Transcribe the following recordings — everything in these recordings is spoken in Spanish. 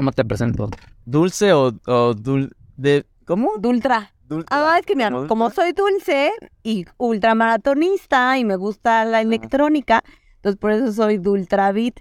¿Cómo te presento? ¿Dulce o, o dul de cómo? Dultra. Ah, es que mira, ¿Como como soy dulce y ultramaratonista y me gusta la electrónica, entonces por eso soy Dultravit.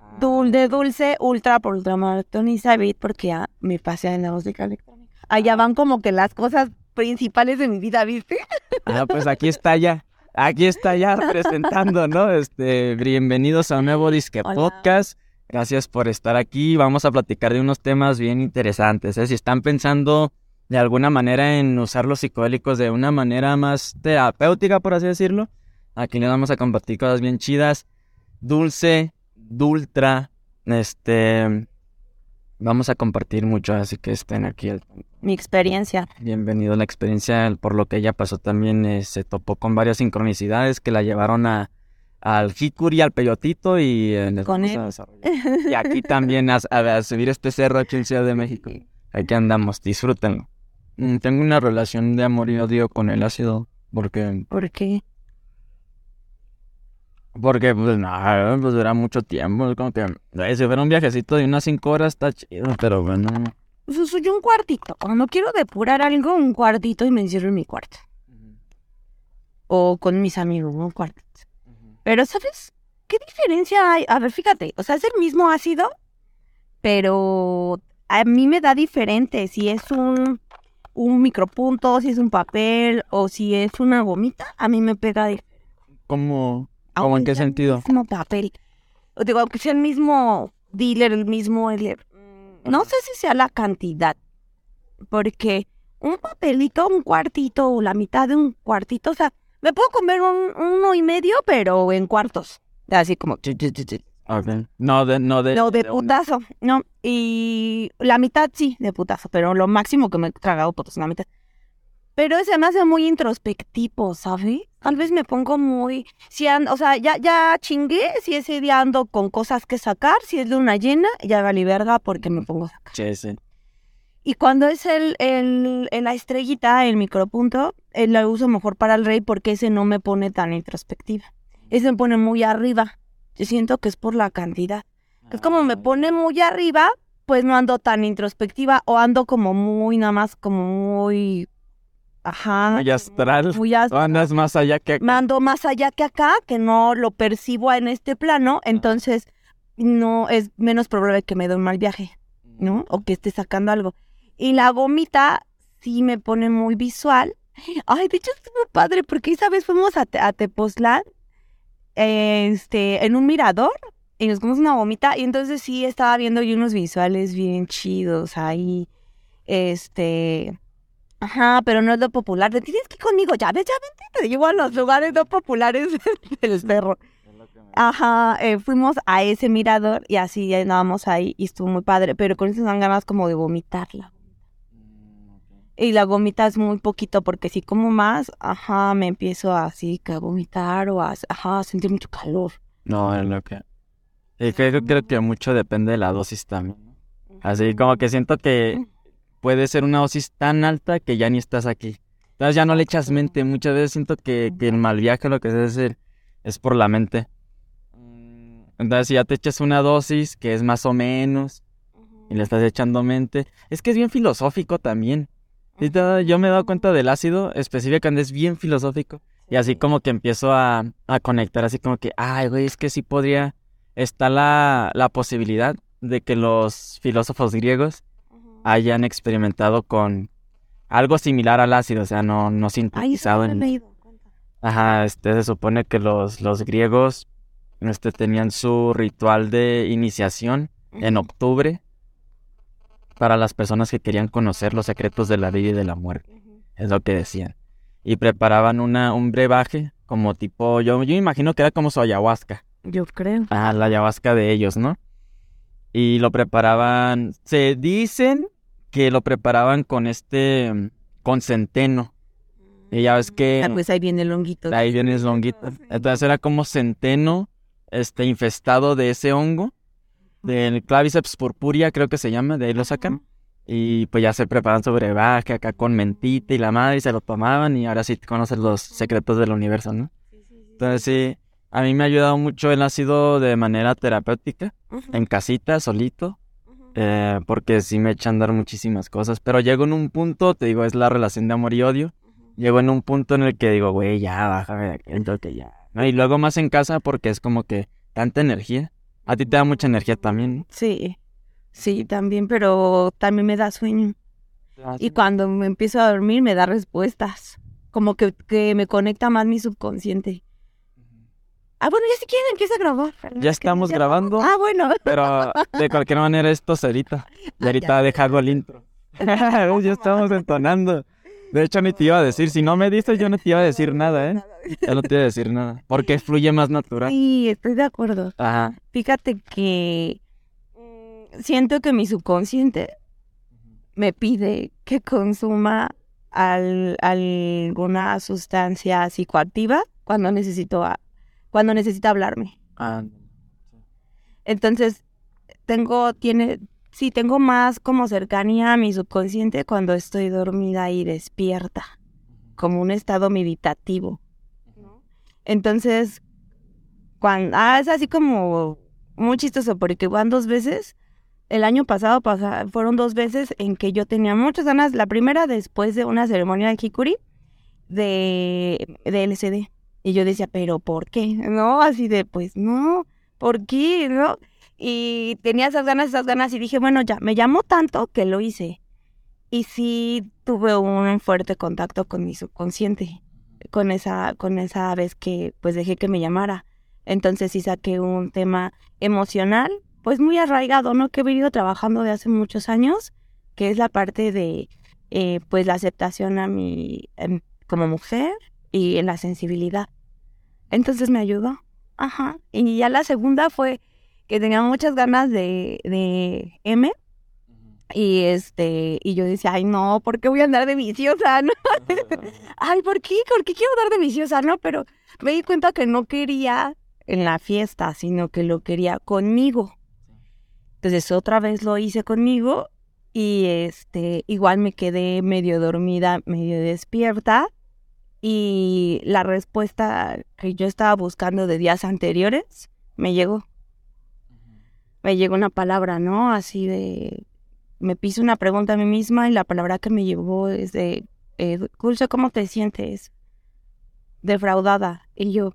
Ah. Dul de dulce, ultra por ultramaratonista, bit porque ya me pasé en la música electrónica. Allá van como que las cosas principales de mi vida, ¿viste? Ah, pues aquí está ya. Aquí está ya presentando, ¿no? Este, bienvenidos a un nuevo Disque Hola. Podcast. Gracias por estar aquí. Vamos a platicar de unos temas bien interesantes. ¿eh? Si están pensando de alguna manera en usar los psicodélicos de una manera más terapéutica, por así decirlo, aquí les vamos a compartir cosas bien chidas. Dulce, dultra, este, vamos a compartir mucho, así que estén aquí al Mi experiencia. Bienvenido a la experiencia, por lo que ella pasó también eh, se topó con varias sincronicidades que la llevaron a al Hikuri, al Peyotito y les Con él. Y aquí también a, a- a subir este cerro aquí en Ciudad de México. Aquí andamos, disfrútenlo. Mm, Tengo una relación de amor y odio con el ácido porque ¿Por qué? porque pues nada, pues dura mucho tiempo, es como que si fuera un viajecito de unas cinco horas está chido, pero bueno. Pues soy un cuartito. Cuando quiero depurar algo, un cuartito y me encierro en mi cuarto. O con mis amigos, un cuartito. Pero, ¿sabes? ¿Qué diferencia hay? A ver, fíjate, o sea, es el mismo ácido, pero a mí me da diferente si es un, un micropunto, si es un papel o si es una gomita, a mí me pega diferente. ¿Cómo? ¿Cómo en qué sea el sentido? mismo papel. O digo, aunque sea el mismo dealer, el mismo... dealer, mm, No sé si sea la cantidad, porque un papelito, un cuartito o la mitad de un cuartito, o sea, me puedo comer un uno y medio, pero en cuartos. Así como... No, de, no de... No, de de una- putazo, no. Y la mitad sí, de putazo, pero lo máximo que me he tragado es la mitad. Pero se me hace muy introspectivo, ¿sabes? Tal vez me pongo muy... Si ando, o sea, ya, ya chingué, si ese día ando con cosas que sacar, si es luna llena, ya valí verga porque me pongo a sacar. Sí, sí. Y cuando es el, el, el- la estrellita, el micropunto, eh, lo uso mejor para el rey porque ese no me pone tan introspectiva. Ese me pone muy arriba. Yo siento que es por la cantidad. Es como me pone muy arriba, pues no ando tan introspectiva o ando como muy, nada más como muy... Ajá. Muy astral. Muy O astral. andas más allá que... Me ando más allá que acá, que no lo percibo en este plano, entonces no es menos probable que me dé un mal viaje, ¿no? O que esté sacando algo. Y la gomita sí me pone muy visual. Ay, de hecho estuvo padre porque esa vez fuimos a, a Tepoztlán, este, en un mirador y nos comimos una gomita y entonces sí estaba viendo yo unos visuales bien chidos ahí, este, ajá, pero no es lo popular. Te tienes que ir conmigo, ya ves, ya vente, te llevo a los lugares no populares del cerro. Ajá, eh, fuimos a ese mirador y así andábamos ahí y estuvo muy padre, pero con eso dan ganas como de vomitarla. Y la gomita es muy poquito porque si como más, ajá, me empiezo así que a vomitar o a, ajá, a sentir mucho calor. No, es lo que... Y creo, creo que mucho depende de la dosis también. Así como que siento que puede ser una dosis tan alta que ya ni estás aquí. Entonces ya no le echas mente. Muchas veces siento que, que el mal viaje lo que se hacer es por la mente. Entonces si ya te echas una dosis que es más o menos y le estás echando mente. Es que es bien filosófico también. Yo me he dado cuenta del ácido específicamente es bien filosófico. Y así como que empiezo a, a conectar, así como que, ay, güey, es que sí podría, está la, la posibilidad de que los filósofos griegos hayan experimentado con algo similar al ácido, o sea, no, no Ay, sintetizado he en... Ajá, este, se supone que los, los griegos, este, tenían su ritual de iniciación en octubre para las personas que querían conocer los secretos de la vida y de la muerte es lo que decían. Y preparaban una, un brebaje como tipo, yo, yo imagino que era como su ayahuasca. Yo creo. Ah, la ayahuasca de ellos, ¿no? Y lo preparaban, se dicen que lo preparaban con este, mm, con centeno. Y ya ves que Ah, pues ahí viene el honguito. ahí viene el honguito. Entonces era como centeno, este, infestado de ese hongo, del claviceps purpurea creo que se llama, de ahí lo sacan. Y pues ya se preparan su brebaje acá con mentita y la madre y se lo tomaban y ahora sí conocen los secretos del universo, ¿no? Entonces sí, a mí me ha ayudado mucho el ácido de manera terapéutica, en casita, solito. eh, porque sí me echan a andar muchísimas cosas, pero llego en un punto, te digo, es la relación de amor y odio, llego en un punto en el que digo, güey, ya, bájame de aquí, entonces ya, ¿no? Y luego más en casa porque es como que tanta energía, a ti te da mucha energía también, ¿no? Sí, sí, también, pero también me da sueño. Y cuando me empiezo a dormir me da respuestas, como que, que me conecta más mi subconsciente. Ah, bueno, ya si quieren empieza a grabar. Ya estamos grabando. Ah, bueno. Pero de cualquier manera esto es ahorita. Y ahorita dejado el intro. ya estamos entonando. De hecho, ni te iba a decir. Si no me dices, yo no te iba a decir nada, ¿eh? Ya no te iba a decir nada. Porque fluye más natural. Sí, estoy de acuerdo. Ajá. Fíjate que mm, siento que mi subconsciente me pide que consuma al- alguna sustancia psicoactiva cuando necesito a- cuando necesita hablarme. Ah, Entonces, tengo, tiene, sí, tengo más como cercanía a mi subconsciente cuando estoy dormida y despierta, como un estado meditativo. Entonces, cuando, ah, es así como muy chistoso, porque van dos veces, el año pasado pasa- fueron dos veces en que yo tenía muchas ganas, la primera después de una ceremonia de Hikuri, de, de LCD. Y yo decía, pero ¿por qué? No, así de, pues no, ¿por qué? ¿No? Y tenía esas ganas, esas ganas y dije, bueno, ya, me llamó tanto que lo hice. Y sí tuve un fuerte contacto con mi subconsciente, con esa, con esa vez que pues dejé que me llamara. Entonces sí saqué un tema emocional, pues muy arraigado, ¿no? Que he venido trabajando de hace muchos años, que es la parte de eh, pues la aceptación a mi em, como mujer y en la sensibilidad. Entonces me ayudó. Ajá. Y ya la segunda fue que tenía muchas ganas de, de M. Y este, y yo decía, ay no, ¿por qué voy a andar de viciosa? ¿No? ay, ¿por qué? ¿Por qué quiero andar de viciosa? No, pero me di cuenta que no quería en la fiesta, sino que lo quería conmigo. Entonces otra vez lo hice conmigo y este, igual me quedé medio dormida, medio despierta. Y la respuesta que yo estaba buscando de días anteriores me llegó. Me llegó una palabra, ¿no? Así de... Me piso una pregunta a mí misma y la palabra que me llegó es de... Eh, ¿cómo te sientes? Defraudada. Y yo...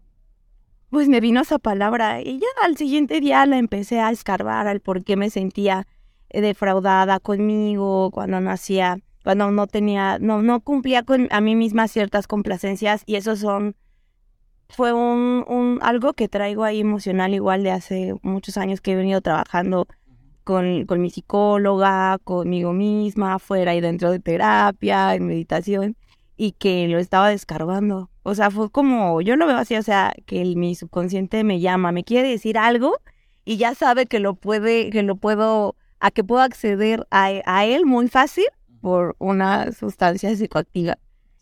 Pues me vino esa palabra y ya al siguiente día la empecé a escarbar al por qué me sentía eh, defraudada conmigo cuando no hacía cuando no tenía, no, no cumplía con a mí misma ciertas complacencias y eso son, fue un, un, algo que traigo ahí emocional igual de hace muchos años que he venido trabajando con, con mi psicóloga, conmigo misma, fuera y dentro de terapia, en meditación, y que lo estaba descargando. O sea, fue como, yo lo veo así, o sea, que mi subconsciente me llama, me quiere decir algo y ya sabe que lo puede, que lo puedo, a que puedo acceder a, a él muy fácil por una sustancia psicoactiva.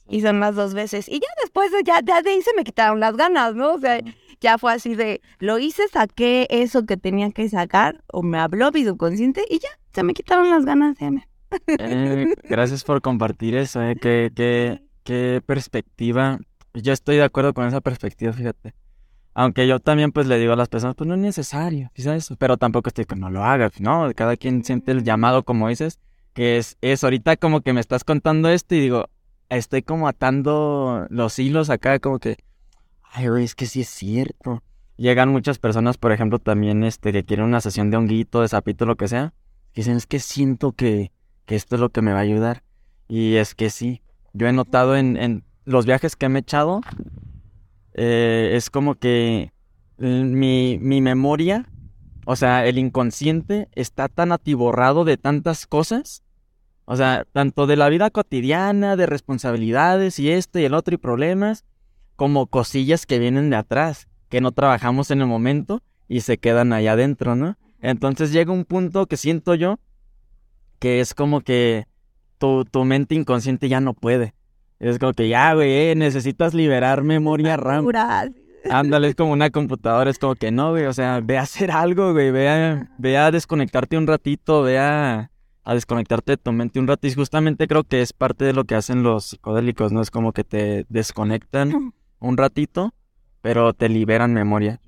Y son las dos veces. Y ya después, de, ya, ya de ahí se me quitaron las ganas, ¿no? O sea, ya fue así de, lo hice, saqué eso que tenía que sacar, o me habló mi subconsciente, y ya, se me quitaron las ganas. Ya me... Eh, gracias por compartir eso, eh. Qué, qué, qué perspectiva. Yo estoy de acuerdo con esa perspectiva, fíjate. Aunque yo también pues le digo a las personas, pues no es necesario, ¿sabes? Pero tampoco estoy que no lo hagas, ¿no? Cada quien siente el llamado, como dices, que es, es ahorita como que me estás contando esto y digo, estoy como atando los hilos acá, como que, ay, güey, es que sí es cierto. Llegan muchas personas, por ejemplo, también este, que quieren una sesión de honguito, de sapito, lo que sea, dicen, es que siento que, que esto es lo que me va a ayudar. Y es que sí, yo he notado en, en los viajes que me he echado, eh, es como que mi, mi memoria, o sea, el inconsciente está tan atiborrado de tantas cosas, o sea, tanto de la vida cotidiana, de responsabilidades y esto y el otro y problemas, como cosillas que vienen de atrás, que no trabajamos en el momento y se quedan allá adentro, ¿no? Entonces llega un punto que siento yo que es como que tu, tu mente inconsciente ya no puede. Es como que ya, güey, eh, necesitas liberar memoria RAM. Ándale, es como una computadora, es como que no, güey, o sea, ve a hacer algo, güey, ve a, ve a desconectarte un ratito, ve a, a desconectarte de tu mente un rato. Y justamente creo que es parte de lo que hacen los psicodélicos, ¿no? Es como que te desconectan un ratito, pero te liberan memoria.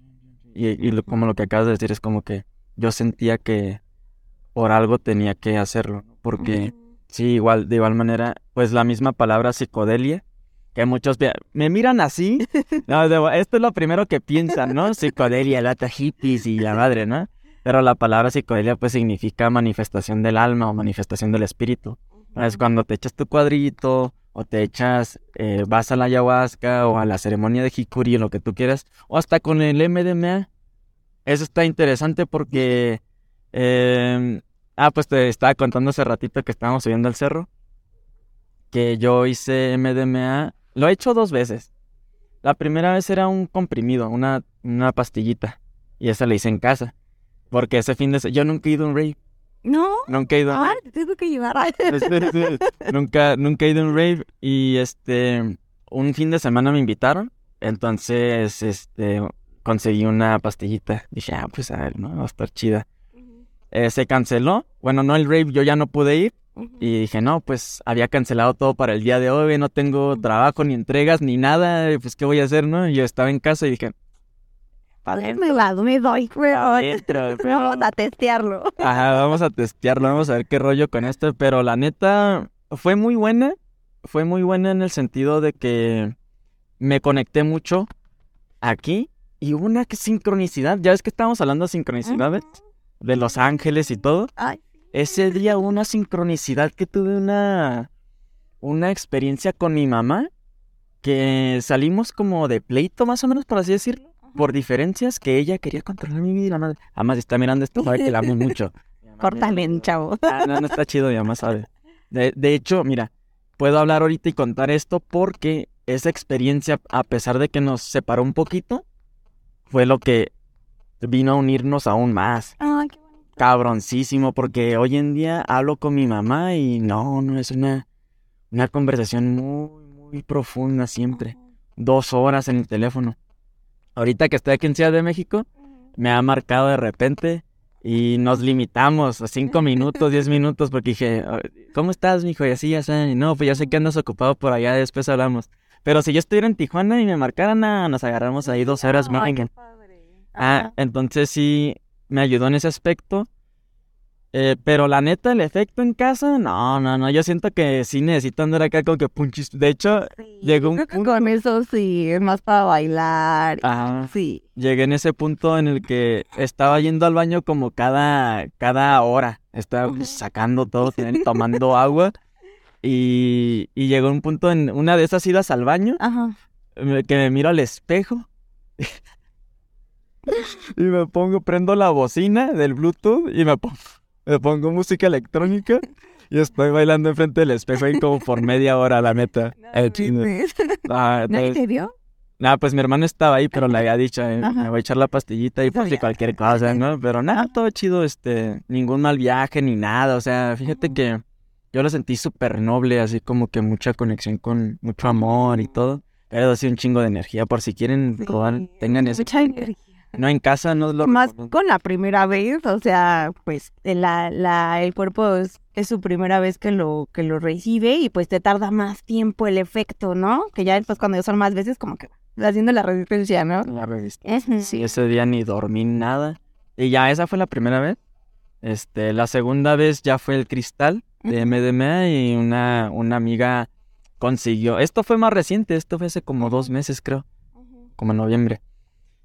Y, y lo- como lo que acabas de decir, es como que yo sentía que, por algo tenía que hacerlo, porque sí, igual, de igual manera, pues la misma palabra psicodelia, que muchos me miran así, no, esto es lo primero que piensan, ¿no? Psicodelia, lata hippies y la madre, ¿no? Pero la palabra psicodelia pues significa manifestación del alma o manifestación del espíritu. Es cuando te echas tu cuadrito o te echas, eh, vas a la ayahuasca o a la ceremonia de Hikuri o lo que tú quieras, o hasta con el MDMA. Eso está interesante porque, eh, ah, pues te estaba contando hace ratito que estábamos subiendo al cerro, que yo hice MDMA, lo he hecho dos veces. La primera vez era un comprimido, una, una pastillita, y esa la hice en casa, porque ese fin de se- yo nunca he ido a un rave, No. nunca he ido a Ah, te tengo que llevar. nunca, nunca he ido a un rave y este, un fin de semana me invitaron, entonces, este, conseguí una pastillita. Dije, ah, pues a ver, ¿no? Va a estar chida. Eh, se canceló, bueno, no el rave, yo ya no pude ir y dije, no, pues había cancelado todo para el día de hoy, no tengo trabajo, ni entregas, ni nada, pues qué voy a hacer, ¿no? Y yo estaba en casa y dije, Me va, me doy, pero "Entro, vamos a testearlo. Ajá, vamos a testearlo, vamos a ver qué rollo con esto, pero la neta fue muy buena, fue muy buena en el sentido de que me conecté mucho aquí y hubo una sincronicidad, ya ves que estábamos hablando de sincronicidades, de los ángeles y todo, Ay, ese día hubo una sincronicidad que tuve una, una experiencia con mi mamá, que salimos como de pleito más o menos, por así decirlo, por diferencias que ella quería controlar mi vida, madre. Además, si está mirando esto, sabe que la amo mucho. córtale, chavo. Ah, no, no está chido, mi mamá sabe. De, de hecho, mira, puedo hablar ahorita y contar esto porque esa experiencia, a pesar de que nos separó un poquito, fue lo que vino a unirnos aún más. Ay, qué bonito. Cabroncísimo, porque hoy en día hablo con mi mamá y no, no es una, una conversación muy, muy profunda siempre. Dos horas en el teléfono. Ahorita que estoy aquí en Ciudad de México, me ha marcado de repente y nos limitamos a cinco minutos, diez minutos, porque dije, ¿cómo estás, mijo? Y así, ya sé, no, pues ya sé que andas ocupado por allá, después hablamos. Pero si yo estuviera en Tijuana y me marcaran, nos agarramos ahí dos horas más. Ah, entonces sí me ayudó en ese aspecto. Eh, pero la neta, el efecto en casa, no, no, no. Yo siento que sí necesito andar acá como que punchis. De hecho, Sí, llegó un punto- con eso sí, es más para bailar. ajá, Sí. llegué en ese punto en el que estaba yendo al baño como cada, cada hora. Estaba sacando todo, tomando agua. Y, y llegó un punto en una de esas idas al baño Ajá. que me miro al espejo y me pongo, prendo la bocina del Bluetooth y me pongo, me pongo música electrónica y estoy bailando enfrente del espejo ahí como por media hora, la neta. El chino. Ah, ¿Nadie entonces- te vio? Nah, pues mi hermano estaba ahí, pero le había dicho, eh, me voy a echar la pastillita y pues cualquier cosa, ¿no? Pero nada, todo chido, este, ningún mal viaje ni nada, o sea, fíjate que yo lo sentí súper noble, así como que mucha conexión con mucho amor y todo, pero así un chingo de energía, por si quieren Sí, probar, tengan eso. Mucha energía. No en casa, no lo Más recomiendo. con la primera vez, o sea, pues la, la, el cuerpo es, es su primera vez que lo, que lo recibe y pues te tarda más tiempo el efecto, ¿no? Que ya después cuando ya son más veces como que haciendo la resistencia, ¿no? la. Ujú. Sí, ese día ni dormí nada. Y ya esa fue la primera vez. Este, la segunda vez ya fue el cristal de MDMA y una, una amiga consiguió. Esto fue más reciente, esto fue hace como dos meses, creo, como en noviembre.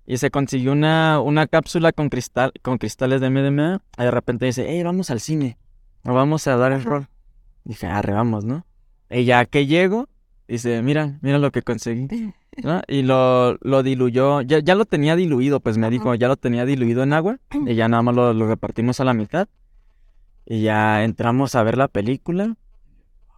Y se consiguió una, una cápsula con cristal, con cristales de MDMA. Y de repente dice, hey, vamos al cine. O vamos a dar el rol. Dije, arre, vamos, ¿no? Y ya que llego, dice, mira, mira lo que conseguí. ¿no? Y lo, lo diluyó, ya, ya lo tenía diluido, pues me dijo, ya lo tenía diluido en agua y ya nada más lo, lo repartimos a la mitad. Y ya entramos a ver la película.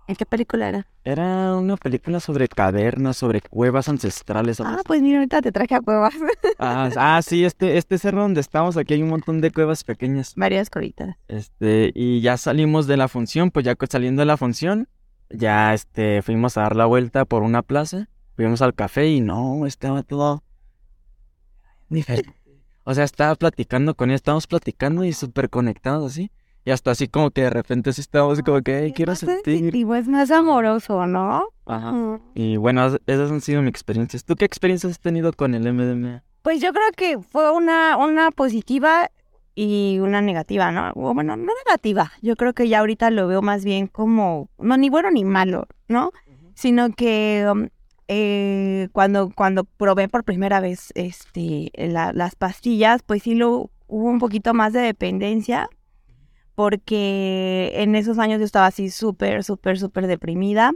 ¿En qué película era? Era una película sobre cavernas, sobre cuevas ancestrales. Ah, pues mira, ahorita te traje a cuevas. Ah, ah, sí, este, este cerro donde estamos, aquí hay un montón de cuevas pequeñas. Varias coritas. Este, y ya salimos de la función, pues ya saliendo de la función, ya este, fuimos a dar la vuelta por una plaza, fuimos al café y no, estaba todo diferente. O sea, estaba platicando con ella, estábamos platicando y súper conectados así. Y hasta así como que de repente sí estábamos así como que, "Ay, Es quiero más sentir. sensitivo, es más amoroso, ¿no? Ajá. Mm. Y bueno, es- esas han sido mis experiencias. ¿Tú qué experiencias has tenido con el MDMA? Pues yo creo que fue una, una positiva y una negativa, ¿no? Bueno, no negativa. Yo creo que ya ahorita lo veo más bien como, no, ni bueno ni malo, ¿no? Sino que um, eh, cuando, cuando probé por primera vez este, las pastillas, pues sí lo, hubo un poquito más de dependencia, porque en esos años yo estaba así súper, súper, súper deprimida.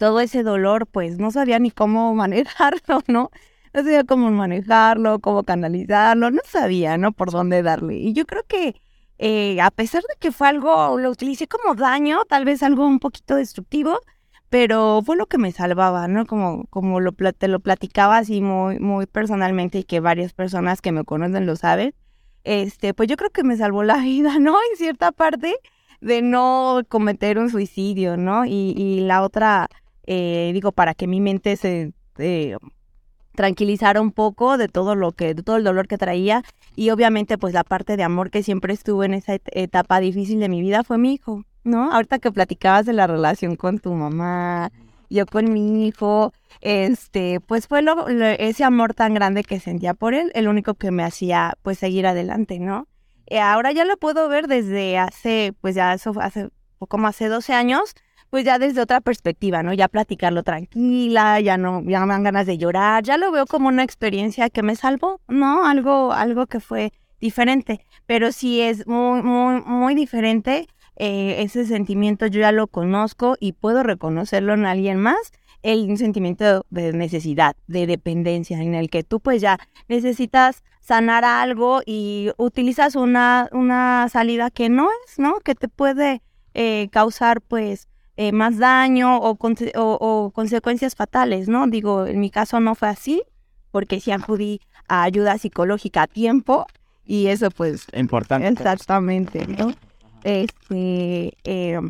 Todo ese dolor, pues no sabía ni cómo manejarlo, ¿no? No sabía cómo manejarlo, cómo canalizarlo, no sabía, ¿no? Por dónde darle. Y yo creo que eh, a pesar de que fue algo, lo utilicé como daño, tal vez algo un poquito destructivo, pero fue lo que me salvaba, ¿no? Como, como lo, te lo platicaba así muy, muy personalmente y que varias personas que me conocen lo saben, este, pues yo creo que me salvó la vida, ¿no? En cierta parte de no cometer un suicidio, ¿no? Y, y la otra, eh, digo, para que mi mente se eh, tranquilizara un poco de todo lo que, de todo el dolor que traía y obviamente pues la parte de amor que siempre estuvo en esa etapa difícil de mi vida fue mi hijo. ¿no? Ahorita que platicabas de la relación con tu mamá, yo con mi hijo, este, pues fue lo, ese amor tan grande que sentía por él, el único que me hacía, pues, seguir adelante, ¿no? Y ahora ya lo puedo ver desde hace, pues, ya eso hace, como hace 12 años, pues ya desde otra perspectiva, ¿no? Ya platicarlo tranquila, ya no, ya me dan ganas de llorar, ya lo veo como una experiencia que me salvó, ¿no? Algo, algo que fue diferente, pero sí es muy, muy, muy diferente eh, ese sentimiento yo ya lo conozco y puedo reconocerlo en alguien más, el sentimiento de necesidad, de dependencia, en el que tú pues ya necesitas sanar algo y utilizas una, una salida que no es, ¿no? Que te puede eh, causar pues eh, más daño o, o, consecuencias fatales, ¿no? Digo, en mi caso no fue así, porque sí acudí a ayuda psicológica a tiempo y eso pues... Importante. Exactamente, ¿no? Este, eh,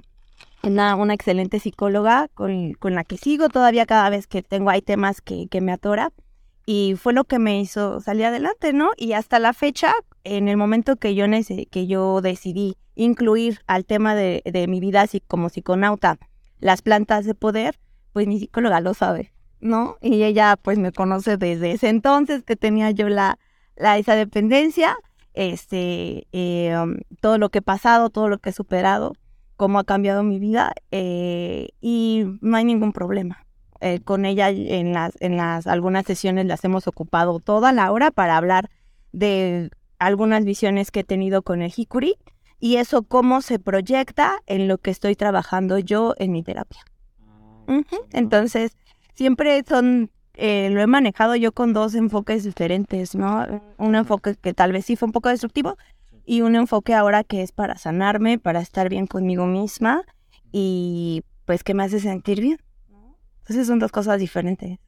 una, excelente psicóloga con, con, la que sigo todavía cada vez que tengo, hay temas que, que me atora. Y fue lo que me hizo salir adelante, ¿no? Y hasta la fecha, en el momento que yo, que yo decidí incluir al tema de, de mi vida así como psiconauta las plantas de poder, pues mi psicóloga lo sabe, ¿no? Y ella pues me conoce desde ese entonces que tenía yo la, la esa dependencia este, eh, um, todo lo que he pasado, todo lo que he superado, cómo ha cambiado mi vida eh, y no hay ningún problema. Eh, con ella en las, en las algunas sesiones las hemos ocupado toda la hora para hablar de algunas visiones que he tenido con el Hikuri y eso cómo se proyecta en lo que estoy trabajando yo en mi terapia. Ah, Entonces, siempre son eh, lo he manejado yo con dos enfoques diferentes, ¿no? Un enfoque que tal vez sí fue un poco destructivo y un enfoque ahora que es para sanarme, para estar bien conmigo misma y pues que me hace sentir bien. Entonces son dos cosas diferentes.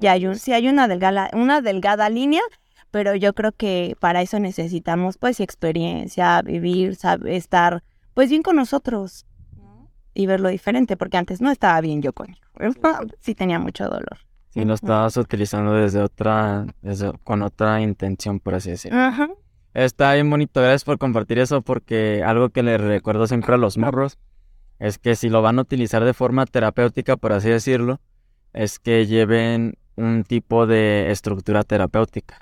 Y hay un, sí hay una delgada, una delgada línea, pero yo creo que para eso necesitamos pues experiencia, vivir, saber, estar pues bien con nosotros y verlo diferente, porque antes no estaba bien yo conmigo, sí tenía mucho dolor. Sí, lo estabas utilizando desde otra, desde, con otra intención, por así decirlo. Está bien bonito, gracias por compartir eso, porque algo que le recuerdo siempre a los morros es que si lo van a utilizar de forma terapéutica, por así decirlo, es que lleven un tipo de estructura terapéutica.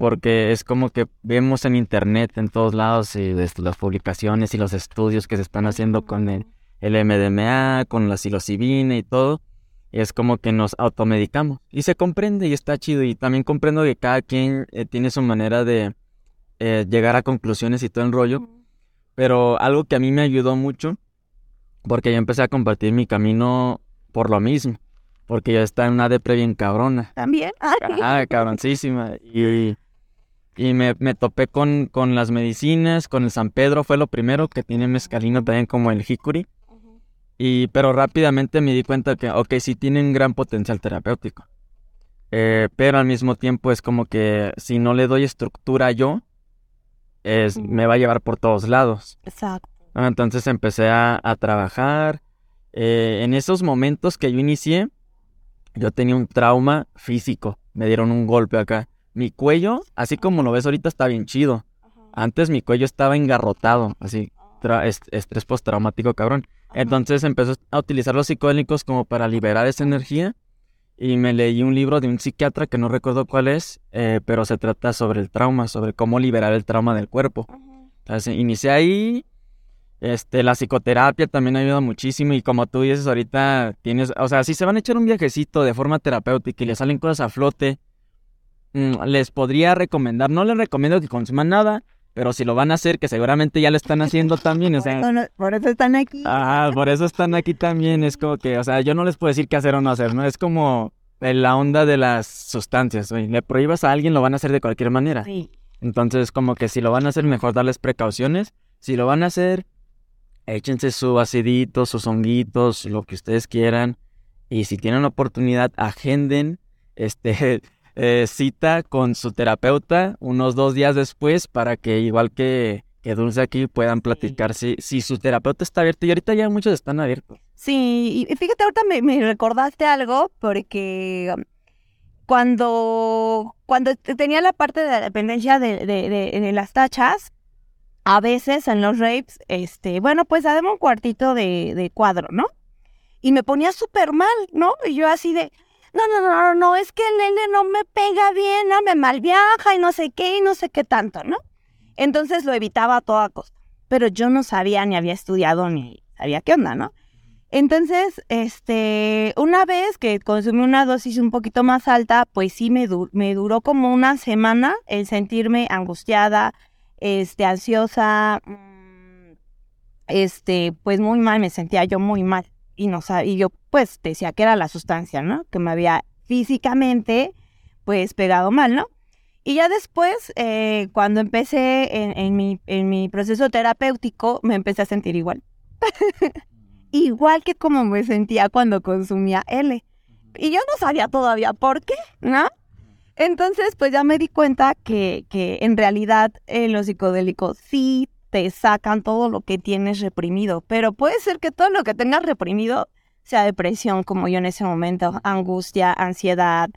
Porque es como que vemos en internet en todos lados y desde las publicaciones y los estudios que se están haciendo con el, el MDMA, con la psilocibina y todo es como que nos automedicamos. Y se comprende y está chido. Y también comprendo que cada quien eh, tiene su manera de eh, llegar a conclusiones y todo el rollo. Pero algo que a mí me ayudó mucho, porque yo empecé a compartir mi camino por lo mismo. Porque yo estaba en una depre bien cabrona. También. Ah, cabroncísima. Y, y me, me, topé con, con las medicinas, con el San Pedro, fue lo primero, que tiene mezcalino también como el jicuri. Y, pero rápidamente me di cuenta que, ok, sí tienen gran potencial terapéutico. Eh, pero al mismo tiempo es como que si no le doy estructura yo, es, me va a llevar por todos lados. Exacto. Entonces empecé a, trabajar. Eh, en esos momentos que yo inicié, yo tenía un trauma físico. Me dieron un golpe acá. Mi cuello, así como lo ves ahorita, está bien chido. Antes mi cuello estaba engarrotado, así, estrés postraumático, cabrón. Entonces empezó a utilizar los psicodélicos como para liberar esa energía y me leí un libro de un psiquiatra que no recuerdo cuál es, eh, pero se trata sobre el trauma, sobre cómo liberar el trauma del cuerpo. Entonces, inicié ahí, este, la psicoterapia también ayuda muchísimo y como tú dices ahorita, tienes, o sea, si se van a echar un viajecito de forma terapéutica y les salen cosas a flote, mm, les podría recomendar, no les recomiendo que consuman nada, pero si lo van a hacer, que seguramente ya lo están haciendo también, o sea... Por eso están aquí. Ah, por eso están aquí también, es como que, o sea, yo no les puedo decir qué hacer o no hacer, ¿no? Es como la onda de las sustancias, oye, le prohíbas a alguien, lo van a hacer de cualquier manera. Sí. Entonces, como que si lo van a hacer, mejor darles precauciones. Si lo van a hacer, échense su acidito, sus honguitos, lo que ustedes quieran. Y si tienen oportunidad, agenden este eh, cita con su terapeuta unos dos días después para que igual que, que Dulce aquí puedan platicar si, si su terapeuta está abierto y ahorita ya muchos están abiertos. Sí, y fíjate, ahorita me, me recordaste algo porque um, cuando, cuando tenía la parte de la dependencia de, de, de, las tachas, a veces en los rapes, este, bueno, pues dame un cuartito de, de cuadro, ¿no? Y me ponía súper mal, ¿no? Y yo así de, no, no, no, no, es que el nene no me pega bien, no me malviaja y no sé qué y no sé qué tanto, ¿no? Entonces lo evitaba a toda costa. Pero yo no sabía ni había estudiado ni sabía qué onda, ¿no? Entonces, este, una vez que consumí una dosis un poquito más alta, pues sí me, me duró como una semana el sentirme angustiada, este, ansiosa, mm, este, pues muy mal, me sentía yo muy mal y no y yo pues decía que era la sustancia, ¿no? Que me había físicamente pues pegado mal, ¿no? Y ya después, eh, cuando empecé en, mi, en mi proceso terapéutico, me empecé a sentir igual. igual que como me sentía cuando consumía L. Y yo no sabía todavía por qué, ¿no? Entonces, pues ya me di cuenta que, que en realidad eh, los psicodélicos sí te sacan todo lo que tienes reprimido, pero puede ser que todo lo que tengas reprimido sea depresión, como yo en ese momento, angustia, ansiedad,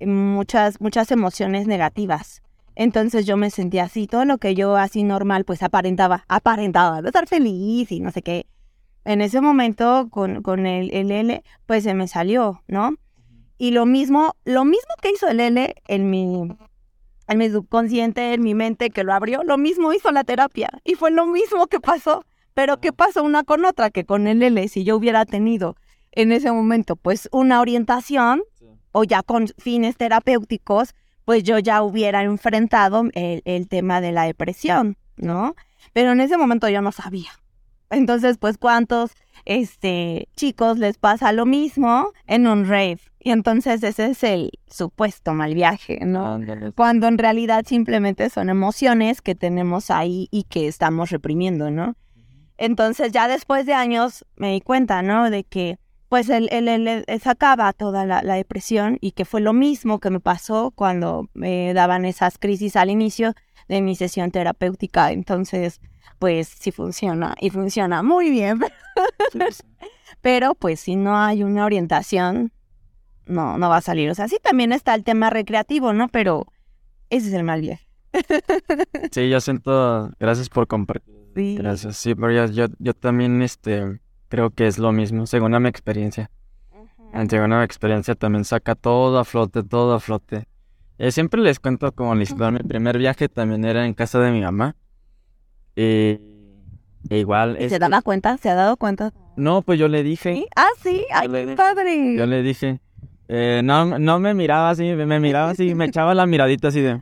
muchas, muchas emociones negativas. Entonces yo me sentía así, todo lo que yo así normal, pues aparentaba, aparentaba de estar feliz y no sé qué. En ese momento con, con el, el L, pues se me salió, ¿no? Y lo mismo, lo mismo que hizo el L en mi en mi subconsciente, en mi mente que lo abrió, lo mismo hizo la terapia y fue lo mismo que pasó. Pero ¿qué pasó una con otra? Que con el L, si yo hubiera tenido en ese momento pues una orientación o ya con fines terapéuticos, pues yo ya hubiera enfrentado el, el tema de la depresión, ¿no? Pero en ese momento yo no sabía. Entonces, pues, ¿cuántos este, chicos les pasa lo mismo en un rave? Y entonces ese es el supuesto mal viaje, ¿no? Cuando en realidad simplemente son emociones que tenemos ahí y que estamos reprimiendo, ¿no? Entonces ya después de años me di cuenta, ¿no? De que pues él, él, sacaba toda la, la, depresión y que fue lo mismo que me pasó cuando me daban esas crisis al inicio de mi sesión terapéutica. Entonces, pues sí funciona y funciona muy bien. Pero pues si no hay una orientación, no, no va a salir. O sea, sí también está el tema recreativo, ¿no? Pero ese es el mal viaje. Sí, yo siento, gracias por compartir. Sí. Gracias, sí, pero yo, yo, también este, creo que es lo mismo, según mi experiencia. Según mi experiencia también saca todo a flote, todo a flote. Eh, siempre les cuento como la historia, mi primer viaje también era en casa de mi mamá. Eh, e igual. ¿Y se daba cuenta? ¿Se ha dado cuenta? No, pues yo le dije. Ah, sí, ay, padre. Yo le dije. Eh, no, no me miraba así, me miraba así, me echaba la miradita así de.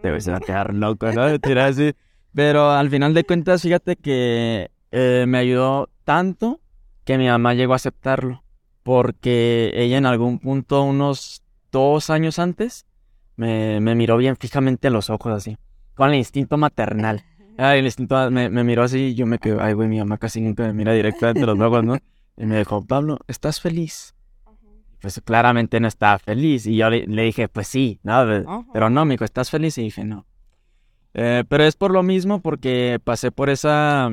Te voy a quedar loco, ¿no? así. Pero al final de cuentas, fíjate que eh, me ayudó tanto que mi mamá llegó a aceptarlo. Porque ella en algún punto, unos dos años antes, me, me miró bien fijamente a los ojos así. Con el instinto maternal. Ay, el instinto me, me miró así y yo me quedé, ay, güey, mi mamá casi nunca me mira directamente los ojos, ¿no? Y me dijo, Pablo, ¿estás feliz? Pues claramente no estaba feliz. Y yo le, dije, pues sí, no, pero no, me dijo, ¿estás feliz? Y dije, no. Eh, pero es por lo mismo porque pasé por esa...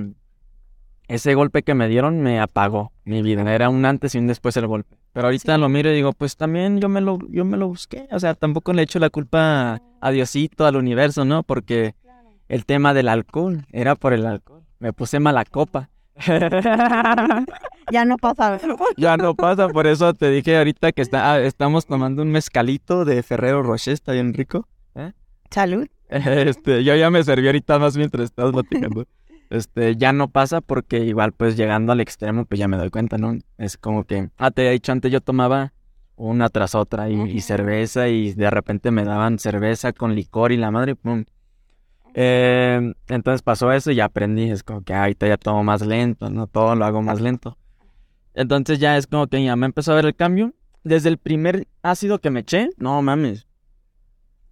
Ese golpe que me dieron me apagó mi vida. Era un antes y un después el golpe. Pero ahorita lo miro y digo, pues también yo me lo, yo me lo busqué. O sea, tampoco le echo la culpa a Diosito, al universo, ¿no? Porque el tema del alcohol, era por el alcohol. Me puse mala copa. Ya no pasa. ya no pasa, por eso te dije ahorita que está, ah, estamos tomando un mezcalito de Ferrero Rocher, está bien rico. Salud. Este, yo ya me serví ahorita más mientras estabas platicando. Este, ya no pasa porque igual pues llegando al extremo pues ya me doy cuenta, ¿no? Es como que, ah, te he dicho antes yo tomaba una tras otra y, y cerveza y de repente me daban cerveza con licor y la madre, pum. Eh, entonces pasó eso y ya aprendí, es como que ahorita ya tomo más lento, ¿no? Todo lo hago más lento. Entonces ya es como que ya me empezó a ver el cambio. Desde el primer ácido que me eché, no mames.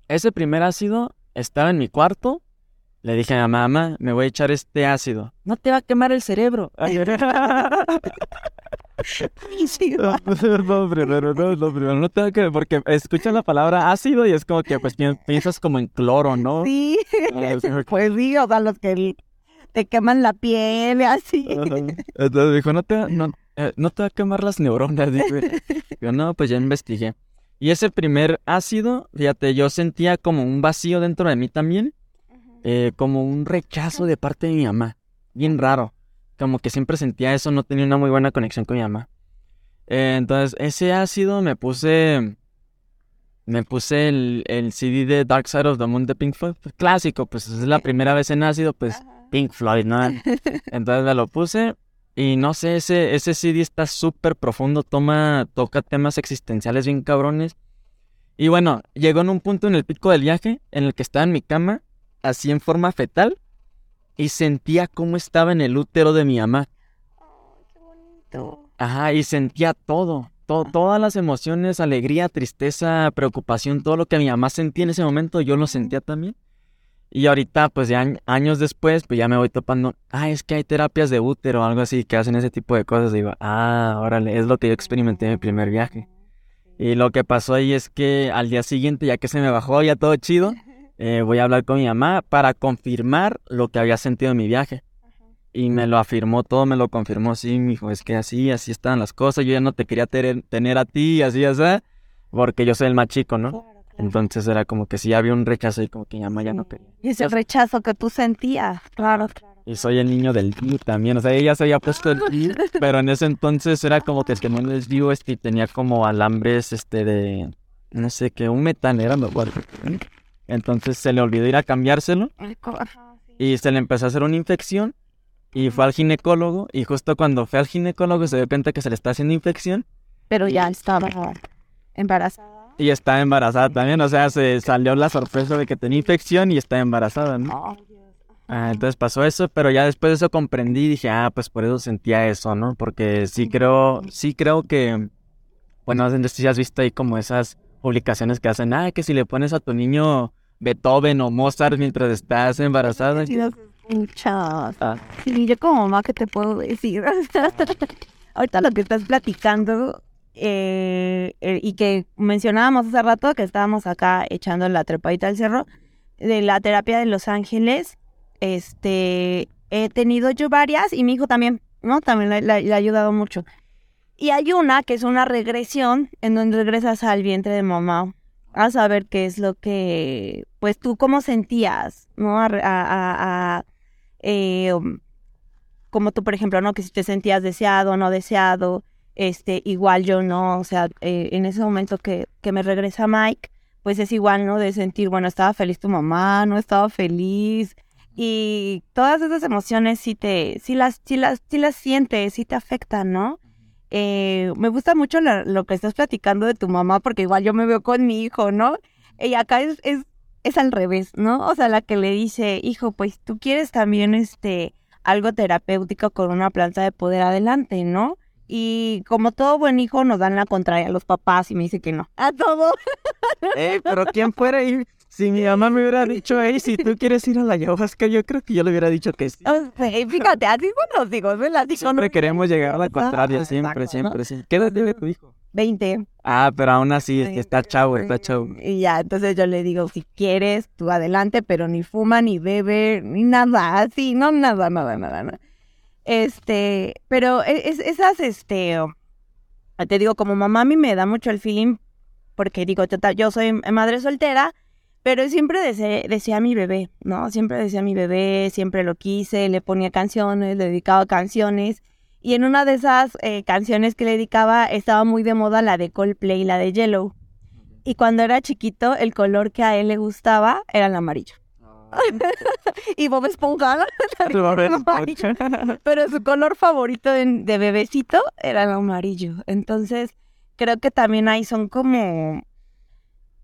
Ese primer ácido estaba en mi cuarto. Le dije a mamá, me voy a echar este ácido. No te va a quemar el cerebro. No, primero, no, no, primero, no te va a quemar, porque escuchas la palabra ácido y es como que pues pi- piensas como en cloro, ¿no? Sí. Ah. Pues sí, o sea, los que te queman la piel y así. Entonces dijo, no te, va- no, eh, no te va a quemar las neuronas. Dije. Yo, no, pues ya investigué. Y ese primer ácido, fíjate, yo sentía como un vacío dentro de mí también, eh, como un rechazo de parte de mi mamá. Bien raro. Como que siempre sentía eso, no tenía una muy buena conexión con mi mamá. Eh, entonces, ese ácido me puse. Me puse el, el CD de Dark Side of the Moon de Pink Floyd. pues, clásico, pues es la primera vez en ácido, pues Pink Floyd, ¿no? Entonces me lo puse y no sé, ese, ese CD está súper profundo, toma, toca temas existenciales bien cabrones. Y bueno, llegó en un punto en el pico del viaje en el que estaba en mi cama, así en forma fetal, y sentía cómo estaba en el útero de mi mamá. qué bonito. Ajá, y sentía todo, to- todas las emociones, alegría, tristeza, preocupación, todo lo que mi mamá sentía en ese momento, yo lo sentía también. Y ahorita, pues ya añ- años después, pues ya me voy topando, ah, es que hay terapias de útero o algo así que hacen ese tipo de cosas. Digo, ah, órale, es lo que yo experimenté en mi primer viaje. Y lo que pasó ahí es que al día siguiente, ya que se me bajó, ya todo chido, eh, voy a hablar con mi mamá para confirmar lo que había sentido en mi viaje. Y me lo afirmó todo, me lo confirmó, sí, mi hijo, es que así, así estaban las cosas, yo ya no te quería tener, tener a ti, así, así, porque yo soy el más chico, ¿no? Entonces era como que sí había un rechazo y como que mi mamá ya no quería. Y ese rechazo que tú sentías. Claro, claro. Y soy el niño del DIU también, o sea, ella se había puesto el DIU, pero en ese entonces era como que el DIU este y tenía como alambres, este, de, no sé qué, un metanero, me acuerdo. Entonces se le olvidó ir a cambiárselo y se le empezó a hacer una infección y fue al ginecólogo y justo cuando fue al ginecólogo se dio cuenta que se le está haciendo infección Pero ya estaba embarazada. y está embarazada también, o sea, se salió la sorpresa de que tenía infección y está embarazada, ¿no? Ah, entonces pasó eso, pero ya después de eso comprendí y dije, ah, pues por eso sentía eso, ¿no? Porque sí creo, sí creo que, bueno, no sé si has visto ahí como esas publicaciones que hacen, ah, que si le pones a tu niño Beethoven o Mozart mientras estás embarazada. Sí, escuchas. Ah, Sí, yo como mamá, ¿qué te puedo decir? Ahorita lo que estás platicando eh, eh, y que mencionábamos hace rato que estábamos acá echando la trepadita al cerro de la terapia de Los Ángeles, este, he tenido yo varias y mi hijo también, ¿no? También le ha ayudado mucho. Y hay una que es una regresión en donde regresas al vientre de mamá a saber qué es lo que, pues tú cómo sentías, ¿no? A, a, eh, um, como tú, por ejemplo, ¿no? Que si te sentías deseado o no deseado, este, igual yo no, o sea, eh, en ese momento que, que me regresa Mike, pues es igual, ¿no? De sentir, bueno, estaba feliz tu mamá, no estaba feliz, y todas esas emociones sí te, sí las, sí las, sí las sientes, sí te afectan, ¿no? Eh, me gusta mucho la- lo que estás platicando de tu mamá, porque igual yo me veo con mi hijo, ¿no? Y acá es, es, es al revés, ¿no? O sea, la que le dice, hijo, pues tú quieres también, este, algo terapéutico con una planta de poder adelante, ¿no? Y como todo buen hijo nos dan la contraria a los papás y me dice que no. A todo. Pero ¿quién fuera ir? Si mi mamá me hubiera dicho, hey, si tú quieres ir a la ayahuasca, yo creo que yo le hubiera dicho que sí. O sea, fíjate, así los hijos, ¿verdad? Así son Siempre queremos llegar a la contraria, Ah, siempre, ¿no? siempre, siempre. ¿Qué edad tiene tu hijo? 20. Ah, pero aún así, es que está chavo, está chavo. Y ya, entonces yo le digo, si quieres, tú adelante, pero ni fuma, ni bebe, ni nada, así, no, nada, nada, nada, nada. Este, pero e- es, esas, este, te digo, como mamá a mí me da mucho el feeling, porque digo, yo, yo soy madre soltera, Pero siempre deseé, deseé a mi bebé, ¿no? Siempre deseé a mi bebé, siempre lo quise, le ponía canciones, le dedicaba canciones. Y en una de esas eh, canciones que le dedicaba estaba muy de moda la de Coldplay, la de Yellow. Y cuando era chiquito, el color que a él le gustaba era el amarillo. y Bob Esponja, pero su color favorito de, de bebecito era el amarillo. Entonces, creo que también ahí son como...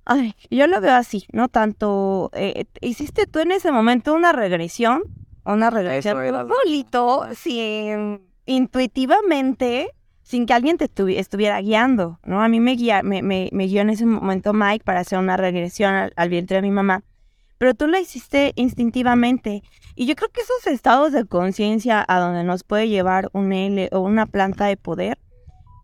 Ay, yo lo veo así, ¿no? Tanto... eh, hiciste tú en ese momento una regresión, una regresión bonito, sin, intuitivamente, sin que alguien te estuvi- estuviera guiando, ¿no? A mí me, guía, me, me, me guió en ese momento Mike para hacer una regresión al, al vientre de mi mamá, pero tú lo hiciste instintivamente. Y yo creo que esos estados de conciencia a donde nos puede llevar un L o una planta de poder,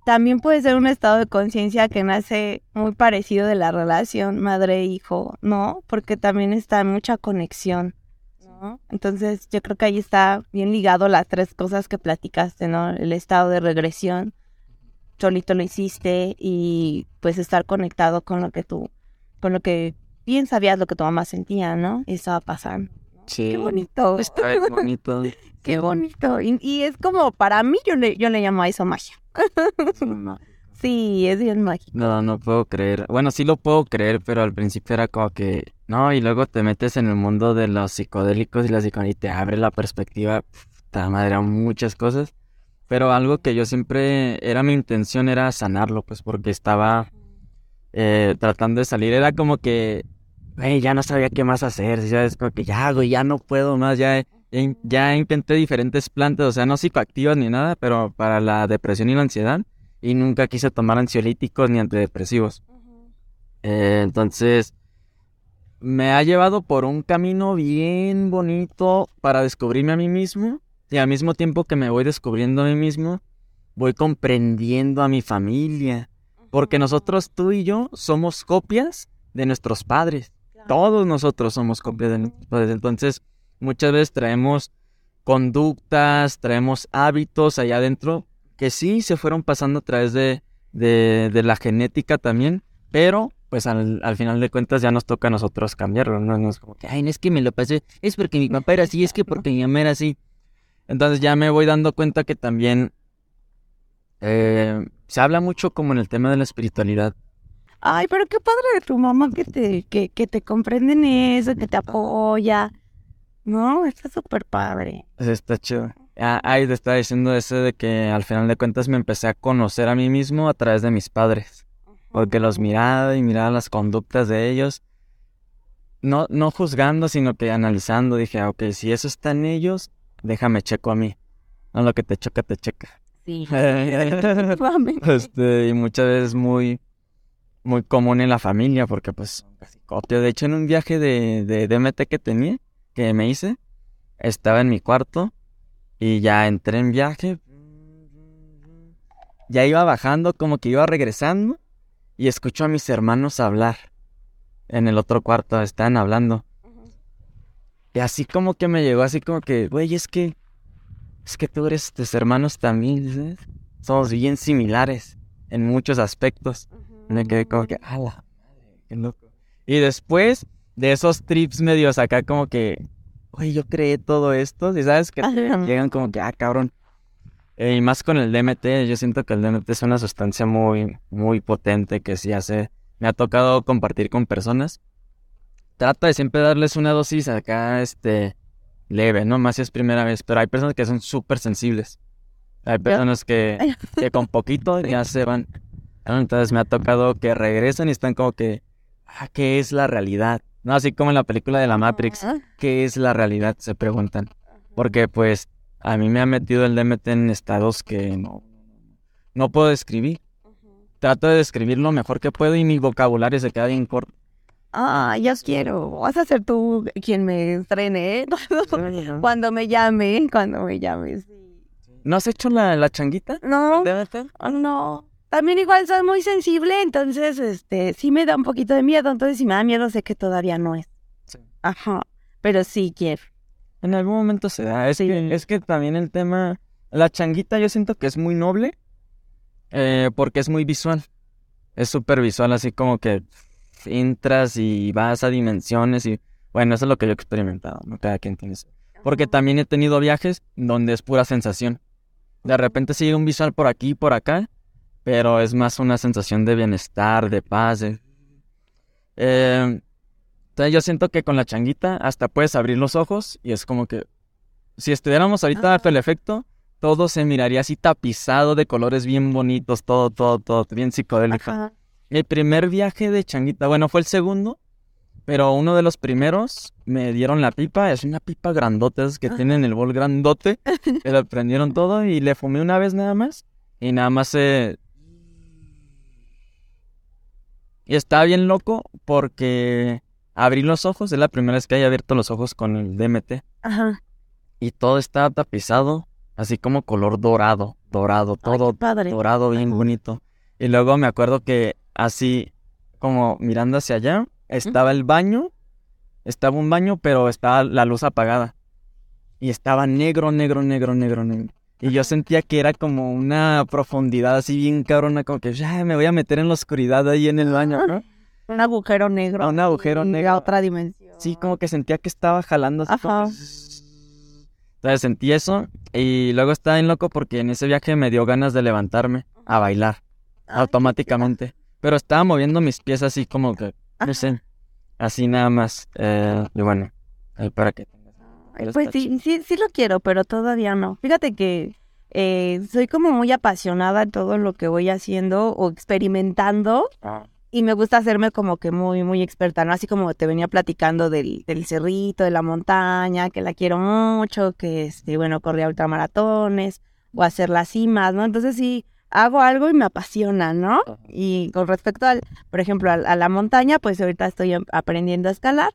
también puede ser un estado de conciencia que nace muy parecido de la relación madre-hijo, ¿no? Porque también está mucha conexión, ¿no? Entonces yo creo que ahí está bien ligado las tres cosas que platicaste, ¿no? El estado de regresión, solito lo hiciste y pues estar conectado con lo que tú, con lo que bien sabías lo que tu mamá sentía, ¿no? Y estaba pasando. Sí. Qué bonito. Está bien bonito. Qué bonito. Y, y es como, para mí, yo le, yo le llamo a eso magia. No, Sí, es bien mágico. no, no puedo creer. Bueno, sí lo puedo creer, pero al principio era como que... No, y luego te metes en el mundo de los psicodélicos y la psico y te abre la perspectiva. Puta madre, a muchas cosas. Pero algo que yo siempre... Era mi intención era sanarlo, pues porque estaba eh, tratando de salir. Era como que... Güey, ya no sabía qué más hacer. Ya es como que ya, güey, ya no puedo más. Ya, ya, ya intenté diferentes plantas, o sea, no psicoactivas ni nada, pero para la depresión y la ansiedad. Y nunca quise tomar ansiolíticos ni antidepresivos. Eh, entonces, me ha llevado por un camino bien bonito para descubrirme a mí mismo. Y al mismo tiempo que me voy descubriendo a mí mismo, voy comprendiendo a mi familia. Porque nosotros, tú y yo, somos copias de nuestros padres. Todos nosotros somos copias de padres. Entonces, muchas veces traemos conductas, traemos hábitos allá adentro que sí se fueron pasando a través de, de, de la genética también, pero pues al, al final de cuentas ya nos toca a nosotros cambiarlo, no, es como que, ay, es que me lo pasé, es porque mi papá era así, es que porque mi mamá era así. Entonces ya me voy dando cuenta que también eh, se habla mucho como en el tema de la espiritualidad. Ay, pero qué padre de tu mamá que te, que, que te comprende en eso, que te apoya. No, está súper padre. Está chido. Ah, Ahí te estaba diciendo eso de que al final de cuentas me empecé a conocer a mí mismo a través de mis padres. Porque los miraba y miraba las conductas de ellos. No, no juzgando, sino que analizando. Dije, ah, ok, si eso está en ellos, déjame checo a mí. No lo que te choca, te checa. Sí. este, y muchas veces muy, muy común en la familia, porque pues casi. De hecho, en un viaje de, de DMT que tenía, que me hice, estaba en mi cuarto y ya entré en viaje. Ya iba bajando, como que iba regresando, y escucho a mis hermanos hablar. En el otro cuarto estaban hablando. Y así como que me llegó, así como que, güey, es que, es que tú eres tus hermanos también. Somos bien similares en muchos aspectos. Me quedé como que, a la madre, qué loco. Y después de esos trips medios acá como que, oye, yo creé todo esto, y sabes que llegan como que, ah, cabrón. Eh, y más con el DMT, yo siento que el DMT es una sustancia muy, muy potente que sí hace, me ha tocado compartir con personas. Trato de siempre darles una dosis acá, este, leve, ¿no? Más si es primera vez, pero hay personas que son súper sensibles. Hay personas que, que con poquito ya se van. Ah, Entonces me ha tocado que regresan y están como que, ah, ¿qué es la realidad? No, así como en la película de la Matrix, ¿qué es la realidad? Se preguntan. Porque pues a mí me ha metido el DMT en estados que no, no puedo describir. Trato de describir lo mejor que puedo y mi vocabulario se queda bien corto. Ah, ya quiero. Vas a ser tú quien me estrene, ¿eh? Cuando me llame, cuando me llames. ¿No has hecho la, la changuita? No, DMT? no. También igual soy muy sensible, entonces, este, sí me da un poquito de miedo. Entonces, si me da miedo, sé que todavía no es. Sí. Ajá. Pero sí quiero. En algún momento se da. Es, Sí. que, es que también el tema. La changuita yo siento que es muy noble. eh, porque es muy visual. Es súper visual, así como que. entras y vas a dimensiones y bueno, eso es lo que yo he experimentado, ¿no? Cada quien tiene eso. Porque también he tenido viajes donde es pura sensación. De repente sigue un visual por aquí y por acá, pero es más una sensación de bienestar, de paz. Eh, entonces yo siento que con la changuita hasta puedes abrir los ojos y es como que si estuviéramos ahorita Ah. el efecto, todo se miraría así tapizado de colores bien bonitos, todo, todo, todo, bien psicodélico. Ajá. El primer viaje de changuita, bueno, fue el segundo, pero uno de los primeros me dieron la pipa, es una pipa grandota, es que Ajá. tienen el bol grandote, que lo prendieron todo y le fumé una vez nada más y nada más se... Y estaba bien loco porque abrí los ojos, es la primera vez que haya abierto los ojos con el DMT Ajá. y todo estaba tapizado, así como color dorado, dorado, todo padre. dorado, bien bonito. Y luego me acuerdo que así, como mirando hacia allá, estaba el baño, estaba un baño, pero estaba la luz apagada. Y estaba negro, negro, negro, negro, negro. Y yo sentía que era como una profundidad así bien cabrona, como que ya me voy a meter en la oscuridad ahí en el baño, ¿no? Un agujero negro. Ah, un agujero y negro. A otra dimensión. Sí, como que sentía que estaba jalando así. como- Ajá. Entonces sentí eso y luego estaba bien loco porque en ese viaje me dio ganas de levantarme a bailar Ay, automáticamente. Pero estaba moviendo mis pies así como que, no sé, así nada más. Eh, y bueno, para que Pues sí, sí, sí lo quiero, pero todavía no. Fíjate que eh, soy como muy apasionada en todo lo que voy haciendo o experimentando Ah, y me gusta hacerme como que muy, muy experta, ¿no? Así como te venía platicando del, del cerrito, de la montaña, que la quiero mucho, que, este, bueno, corría ultramaratones o hacer las cimas, ¿no? Entonces sí, hago algo y me apasiona, ¿no? Ajá. Y con respecto al, por ejemplo, a, la montaña, pues ahorita estoy aprendiendo a escalar.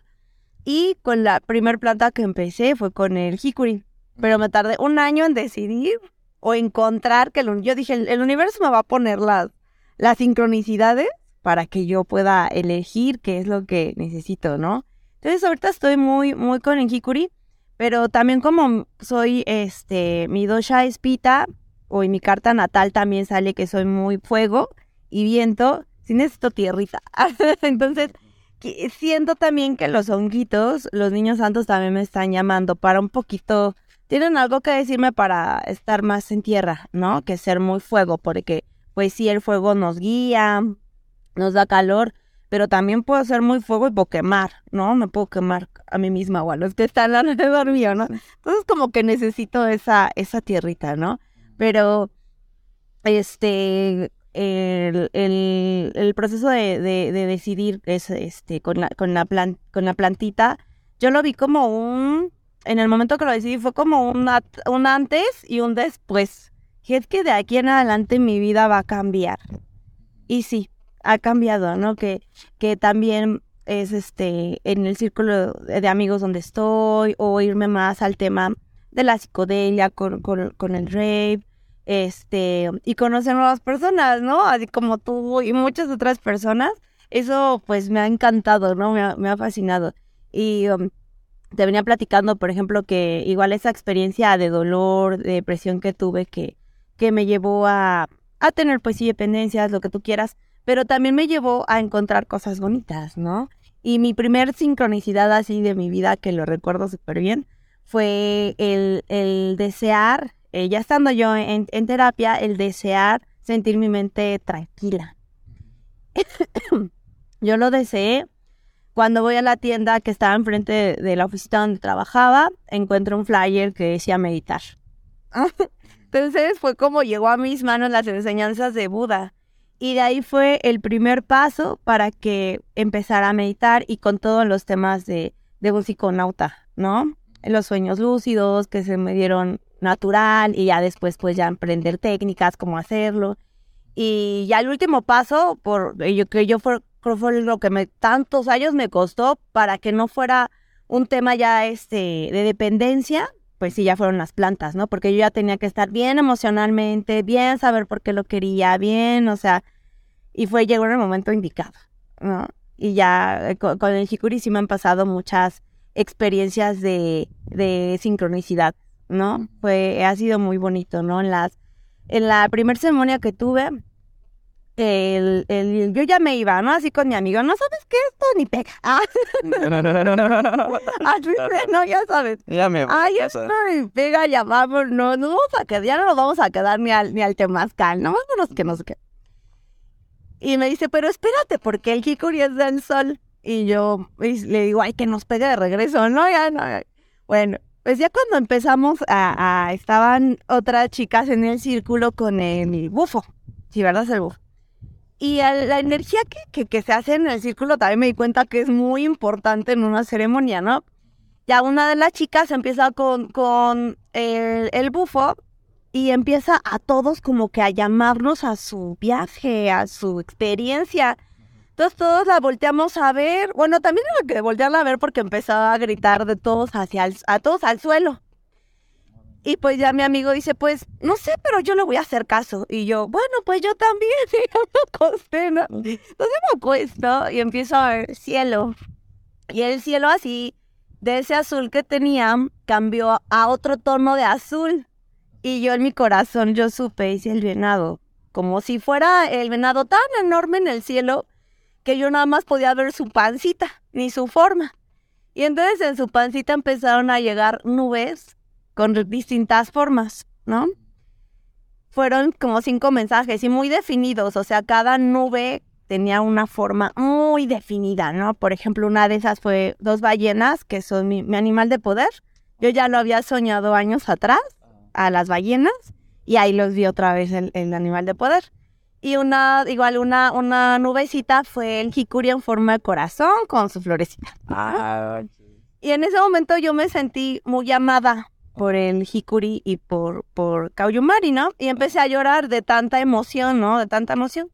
Y con la primer planta que empecé fue con el hickory. Pero me tardé un año en decidir o encontrar que el, yo dije, el, el universo me va a poner las, las sincronicidades para que yo pueda elegir qué es lo que necesito, ¿no? Entonces ahorita estoy muy, muy con el hickory, pero también como soy, este, mi dosha es pita, o en mi carta natal también sale que soy muy fuego y viento, sí necesito tierrita. Entonces, siento también que los honguitos, los niños santos también me están llamando para un poquito, tienen algo que decirme para estar más en tierra, ¿no? Que ser muy fuego, porque pues sí, el fuego nos guía, nos da calor, pero también puedo ser muy fuego y puedo quemar, ¿no? Me puedo quemar a mí misma o a los que están alrededor mío, ¿no? Entonces como que necesito esa, esa tierrita, ¿no? Pero, este, el, el, proceso de, de, de decidir es, este, con la, con la con la plantita, yo lo vi como un, en el momento que lo decidí fue como un, un antes y un después. Y es que de aquí en adelante mi vida va a cambiar. Y sí, ha cambiado, ¿no? Que, que también es este en el círculo de amigos donde estoy, o irme más al tema de la psicodelia con, con, con el rape, este, y conocer nuevas personas, ¿no? Así como tú y muchas otras personas. Eso pues me ha encantado, ¿no? Me ha, me ha fascinado. Y um, te venía platicando, por ejemplo, que igual esa experiencia de dolor, de depresión que tuve, que, que me llevó a, a tener pues sí dependencias, lo que tú quieras, pero también me llevó a encontrar cosas bonitas, ¿no? Y mi primer sincronicidad así de mi vida, que lo recuerdo súper bien, fue el, el desear, eh, ya estando yo en, terapia, el desear sentir mi mente tranquila. yo lo deseé cuando voy a la tienda que estaba enfrente de, de la oficina donde trabajaba, encuentro un flyer que decía meditar. Entonces fue como llegó a mis manos las enseñanzas de Buda. Y de ahí fue el primer paso para que empezara a meditar y con todos los temas de, de un psiconauta, ¿no? Los sueños lúcidos que se me dieron natural y ya después pues ya aprender técnicas, cómo hacerlo. Y ya el último paso, por yo que yo fue, creo fue lo que tantos años me costó para que no fuera un tema ya este de dependencia, pues sí ya fueron las plantas, ¿no? Porque yo ya tenía que estar bien emocionalmente, bien saber por qué lo quería, bien, o sea, y fue llegó en el momento indicado, ¿no? Y ya eh, con, el Hikuri sí me han pasado muchas experiencias de, de sincronicidad, ¿no? Fue, ha sido muy bonito, ¿no? En las, en la primera ceremonia que tuve, el, el, yo ya me iba, ¿no? Así con mi amigo, no sabes qué esto ni pega. Ah. No, no, no, no, no, no, no. No, ya sabes. Ya me voy. Ay, esto ni pega, ya vamos, no, no vamos a quedar, ya no nos vamos a quedar ni al, ni al temazcal, no, vámonos que no sé qué. Y me dice, pero espérate, porque el Hikuri es del sol. Y yo y le digo, ay, que nos pegue de regreso, ¿no? Ya no. Bueno, pues ya cuando empezamos a, estaban otras chicas en el círculo con el bufo. Sí, ¿verdad? Es el bufo. Y a la energía que, se hace en el círculo también me di cuenta que es muy importante en una ceremonia, ¿no? Ya una de las chicas empieza con, con el, el bufo y empieza a todos como que a llamarnos a su viaje, a su experiencia. Entonces todos la volteamos a ver. Bueno, también era que voltearla a ver porque empezaba a gritar de todos hacia el, a todos al suelo. Y pues ya mi amigo dice, pues, no sé, pero yo le voy a hacer caso. Y yo, bueno, pues yo también. Y yo me acosté, ¿no? Entonces me acuesto y empiezo a ver cielo. Y el cielo así, de ese azul que tenía, cambió a otro tono de azul. Y yo en mi corazón, yo supe, hice el venado. Como si fuera el venado tan enorme en el cielo que yo nada más podía ver su pancita, ni su forma. Y entonces en su pancita empezaron a llegar nubes con distintas formas, ¿no? Fueron como cinco mensajes y muy definidos, o sea, cada nube tenía una forma muy definida, ¿no? Por ejemplo, una de esas fue dos ballenas, que son mi, animal de poder. Yo ya lo había soñado años atrás, a las ballenas, y ahí los vi otra vez el animal de poder. Y una, igual una, una nubecita fue el jicuri en forma de corazón con su florecita. Ah, Y en ese momento yo me sentí muy amada por el Hikuri y por, por Kauyumari, ¿no? Y empecé a llorar de tanta emoción, ¿no? De tanta emoción.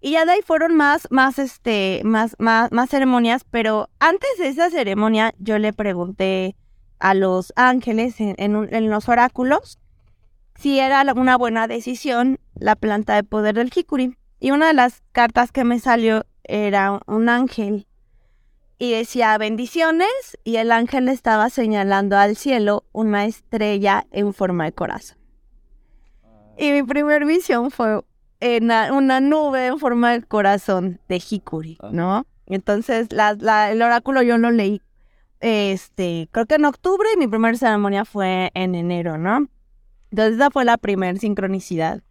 Y ya de ahí fueron más, más, este, más, más, más ceremonias, pero antes de esa ceremonia yo le pregunté a los ángeles en, en, en los oráculos si era una buena decisión la planta de poder del Hikuri. Y una de las cartas que me salió era un ángel y decía bendiciones y el ángel estaba señalando al cielo una estrella en forma de corazón. Y mi primer visión fue una, una nube en forma de corazón de Hikuri, ¿no? Entonces la, la, el oráculo yo lo leí, este, creo que en octubre y mi primera ceremonia fue en enero, ¿no? Entonces esa fue la primera sincronicidad.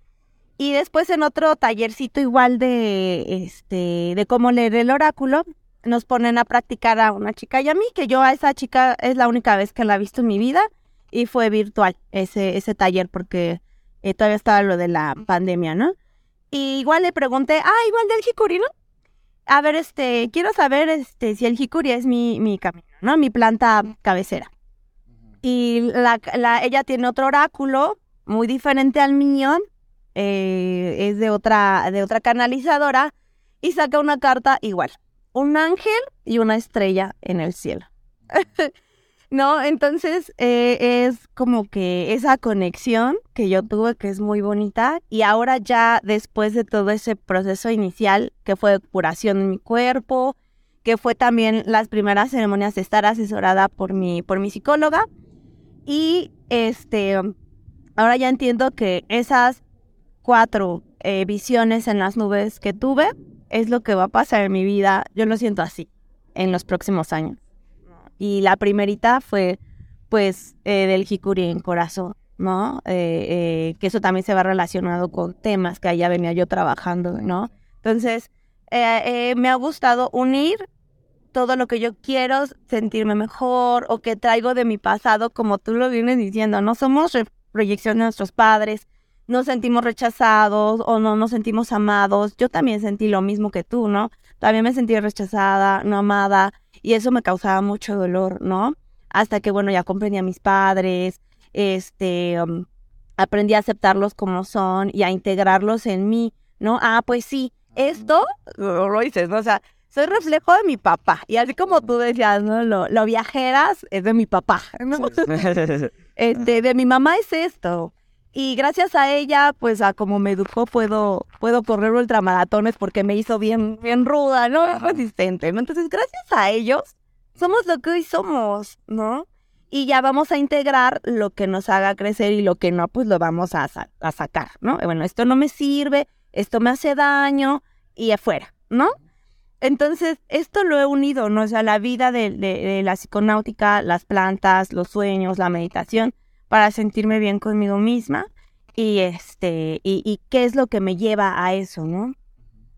Y después en otro tallercito igual de, este, de cómo leer el oráculo, nos ponen a practicar a una chica y a mí, que yo a esa chica es la única vez que la he visto en mi vida y fue virtual ese, ese taller porque eh, todavía estaba lo de la pandemia, ¿no? Y igual le pregunté, ah, igual del jicuri, ¿no? A ver, este, quiero saber este, si el jicuri es mi, mi camino, ¿no? Mi planta cabecera. Y la, la, ella tiene otro oráculo muy diferente al mío, eh, es de otra, de otra canalizadora, y saca una carta igual, un ángel y una estrella en el cielo. no, entonces eh, es como que esa conexión que yo tuve que es muy bonita y ahora ya después de todo ese proceso inicial que fue curación en mi cuerpo, que fue también las primeras ceremonias de estar asesorada por mi, por mi psicóloga y este ahora ya entiendo que esas cuatro eh, visiones en las nubes que tuve es lo que va a pasar en mi vida. Yo lo siento así en los próximos años. Y la primerita fue, pues, eh, del Hikuri en corazón, ¿no? Eh, que eso también se va relacionado con temas que allá venía yo trabajando, ¿no? Entonces, me ha gustado unir todo lo que yo quiero, sentirme mejor o que traigo de mi pasado, como tú lo vienes diciendo, no somos proyección de nuestros padres, nos sentimos rechazados o no nos sentimos amados. Yo también sentí lo mismo que tú, ¿no? También me sentí rechazada, no amada, y eso me causaba mucho dolor, ¿no? Hasta que, bueno, ya comprendí a mis padres, este, um, aprendí a aceptarlos como son y a integrarlos en mí, ¿no? Ah, pues sí, esto, lo dices, ¿no? O sea, soy reflejo de mi papá. Y así como tú decías, ¿no? Lo, lo viajeras es de mi papá, ¿no? este, de mi mamá es esto. Y gracias a ella, pues a como me educó, puedo, puedo correr ultramaratones porque me hizo bien, bien ruda, ¿no? Resistente, ¿no? Entonces, gracias a ellos, somos lo que hoy somos, ¿no? Y ya vamos a integrar lo que nos haga crecer y lo que no, pues lo vamos a, a sacar, ¿no? Bueno, esto no me sirve, esto me hace daño y afuera, ¿no? Entonces, esto lo he unido, ¿no? O sea, la vida de, de, la psiconáutica, las plantas, los sueños, la meditación, para sentirme bien conmigo misma y este, y, y qué es lo que me lleva a eso, ¿no?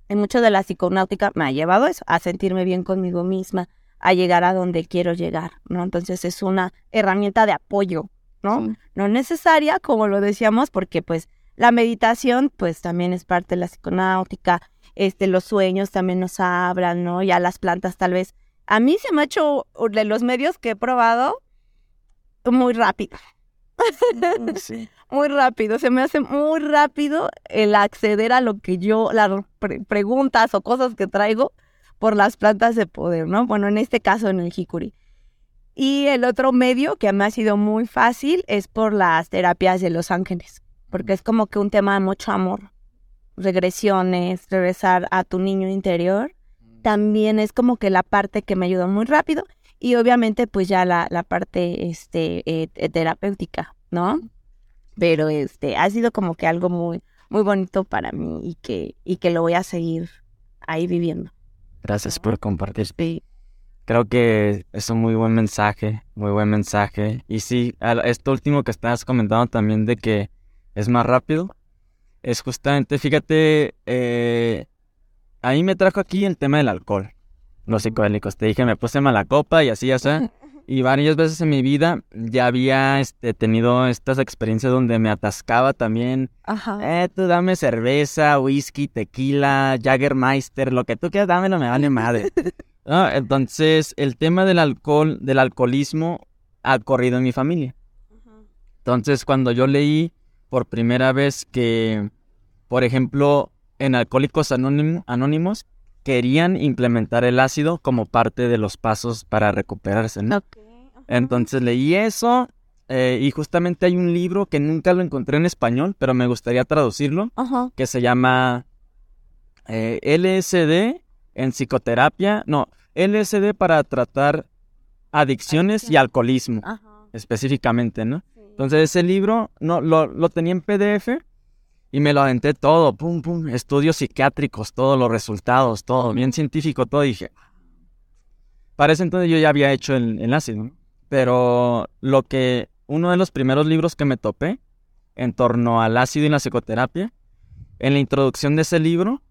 En mucho de la psiconáutica me ha llevado eso, a sentirme bien conmigo misma, a llegar a donde quiero llegar, ¿no? Entonces es una herramienta de apoyo, ¿no? No necesaria, como lo decíamos, porque pues la meditación pues también es parte de la psiconáutica, este, los sueños también nos hablan, ¿no? Ya las plantas tal vez. A mí se me ha hecho de los medios que he probado muy rápido. Sí. muy rápido, se me hace muy rápido el acceder a lo que yo, las preguntas o cosas que traigo por las plantas de poder, ¿no? Bueno, en este caso en el Hikuri. Y el otro medio que me ha sido muy fácil es por las terapias de los ángeles, porque es como que un tema de mucho amor, regresiones, regresar a tu niño interior, también es como que la parte que me ayuda muy rápido y obviamente pues ya la, la parte este, eh, terapéutica, ¿no? Pero este, ha sido como que algo muy, muy bonito para mí y que, y que lo voy a seguir ahí viviendo. Gracias por compartir. Creo que es un muy buen mensaje, muy buen mensaje. Y sí, esto último que estás comentando también de que es más rápido, es justamente, fíjate, eh, a mí me trajo aquí el tema del alcohol, los psicodélicos. Te dije, me puse mala copa y así, ya sea. Y varias veces en mi vida ya había este, tenido estas experiencias donde me atascaba también. Ajá. Eh, tú dame cerveza, whisky, tequila, Jaggermeister, lo que tú quieras, dámelo, me vale madre. Entonces, el tema del alcohol, del alcoholismo, ha corrido en mi familia. Entonces, cuando yo leí por primera vez que, por ejemplo, en Alcohólicos Anónimos, querían implementar el ácido como parte de los pasos para recuperarse, ¿no? Entonces leí eso eh, y justamente hay un libro que nunca lo encontré en español, pero me gustaría traducirlo, que se llama eh, LSD en psicoterapia, no, LSD para tratar adicciones y alcoholismo, específicamente, ¿no? Entonces ese libro no, lo, lo tenía en PDF y me lo aventé todo, pum, pum, estudios psiquiátricos, todos los resultados, todo, bien científico, todo. dije, para ese entonces yo ya había hecho el, ácido. Pero lo que, uno de los primeros libros que me topé en torno al ácido y la psicoterapia, en la introducción de ese libro,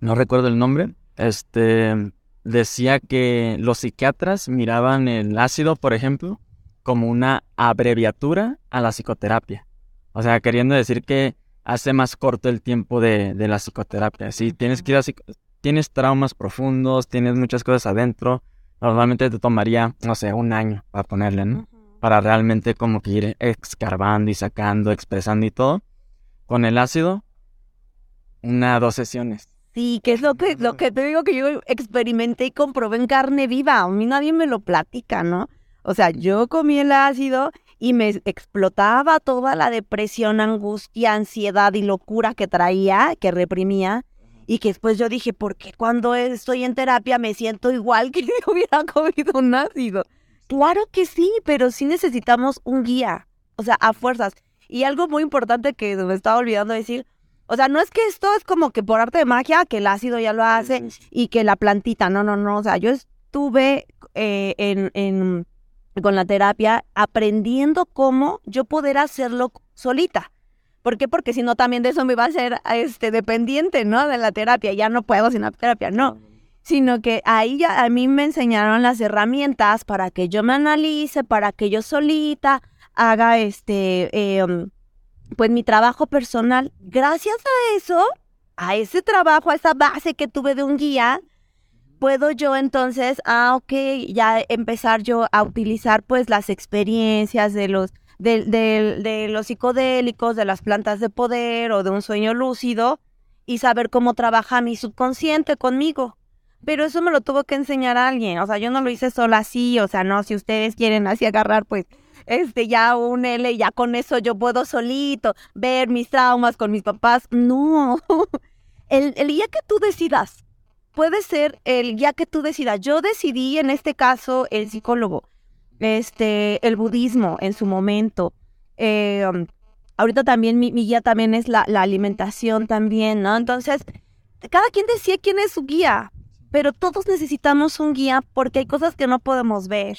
no recuerdo el nombre, este, decía que los psiquiatras miraban el ácido, por ejemplo, como una abreviatura a la psicoterapia. O sea, queriendo decir que hace más corto el tiempo de, la psicoterapia. Si tienes que ir a tienes traumas profundos, tienes muchas cosas adentro, normalmente te tomaría, no sé, un año para ponerle, ¿no? Para realmente como que ir escarbando y sacando, expresando y todo. Con el ácido, una, dos sesiones. Sí, que es lo que, lo que te digo que yo experimenté y comprobé en carne viva. A mí nadie me lo platica, ¿no? O sea, yo comí el ácido y me explotaba toda la depresión, angustia, ansiedad y locura que traía, que reprimía. Y que después yo dije, ¿por qué cuando estoy en terapia me siento igual que si hubiera comido un ácido? Claro que sí, pero sí necesitamos un guía, o sea, a fuerzas. Y algo muy importante que me estaba olvidando decir, o sea, no es que esto es como que por arte de magia, que el ácido ya lo hace y que la plantita, no, no, no, o sea, yo estuve eh, en, en con la terapia, aprendiendo cómo yo poder hacerlo solita. ¿Por qué? Porque si no, también de eso me iba a ser este, dependiente, ¿no? De la terapia. Ya no puedo sin la terapia, no. Sino que ahí ya a mí me enseñaron las herramientas para que yo me analice, para que yo solita haga este, em, pues mi trabajo personal. Gracias a eso, a ese trabajo, a esa base que tuve de un guía, puedo yo entonces, ah, ok, ya empezar yo a utilizar pues las experiencias de los, de, de, los psicodélicos, de las plantas de poder o de un sueño lúcido y saber cómo trabaja mi subconsciente conmigo. Pero eso me lo tuvo que enseñar alguien, o sea, yo no lo hice solo así, o sea, no, si ustedes quieren así agarrar, pues, este, ya un L, ya con eso yo puedo solito ver mis traumas con mis papás. No, el, el día que tú decidas puede ser el ya que tú decidas. Yo decidí en este caso el psicólogo, este, el budismo en su momento, eh, um, ahorita también mi, guía también es la, alimentación también, ¿no? Entonces, cada quien decía quién es su guía, pero todos necesitamos un guía porque hay cosas que no podemos ver.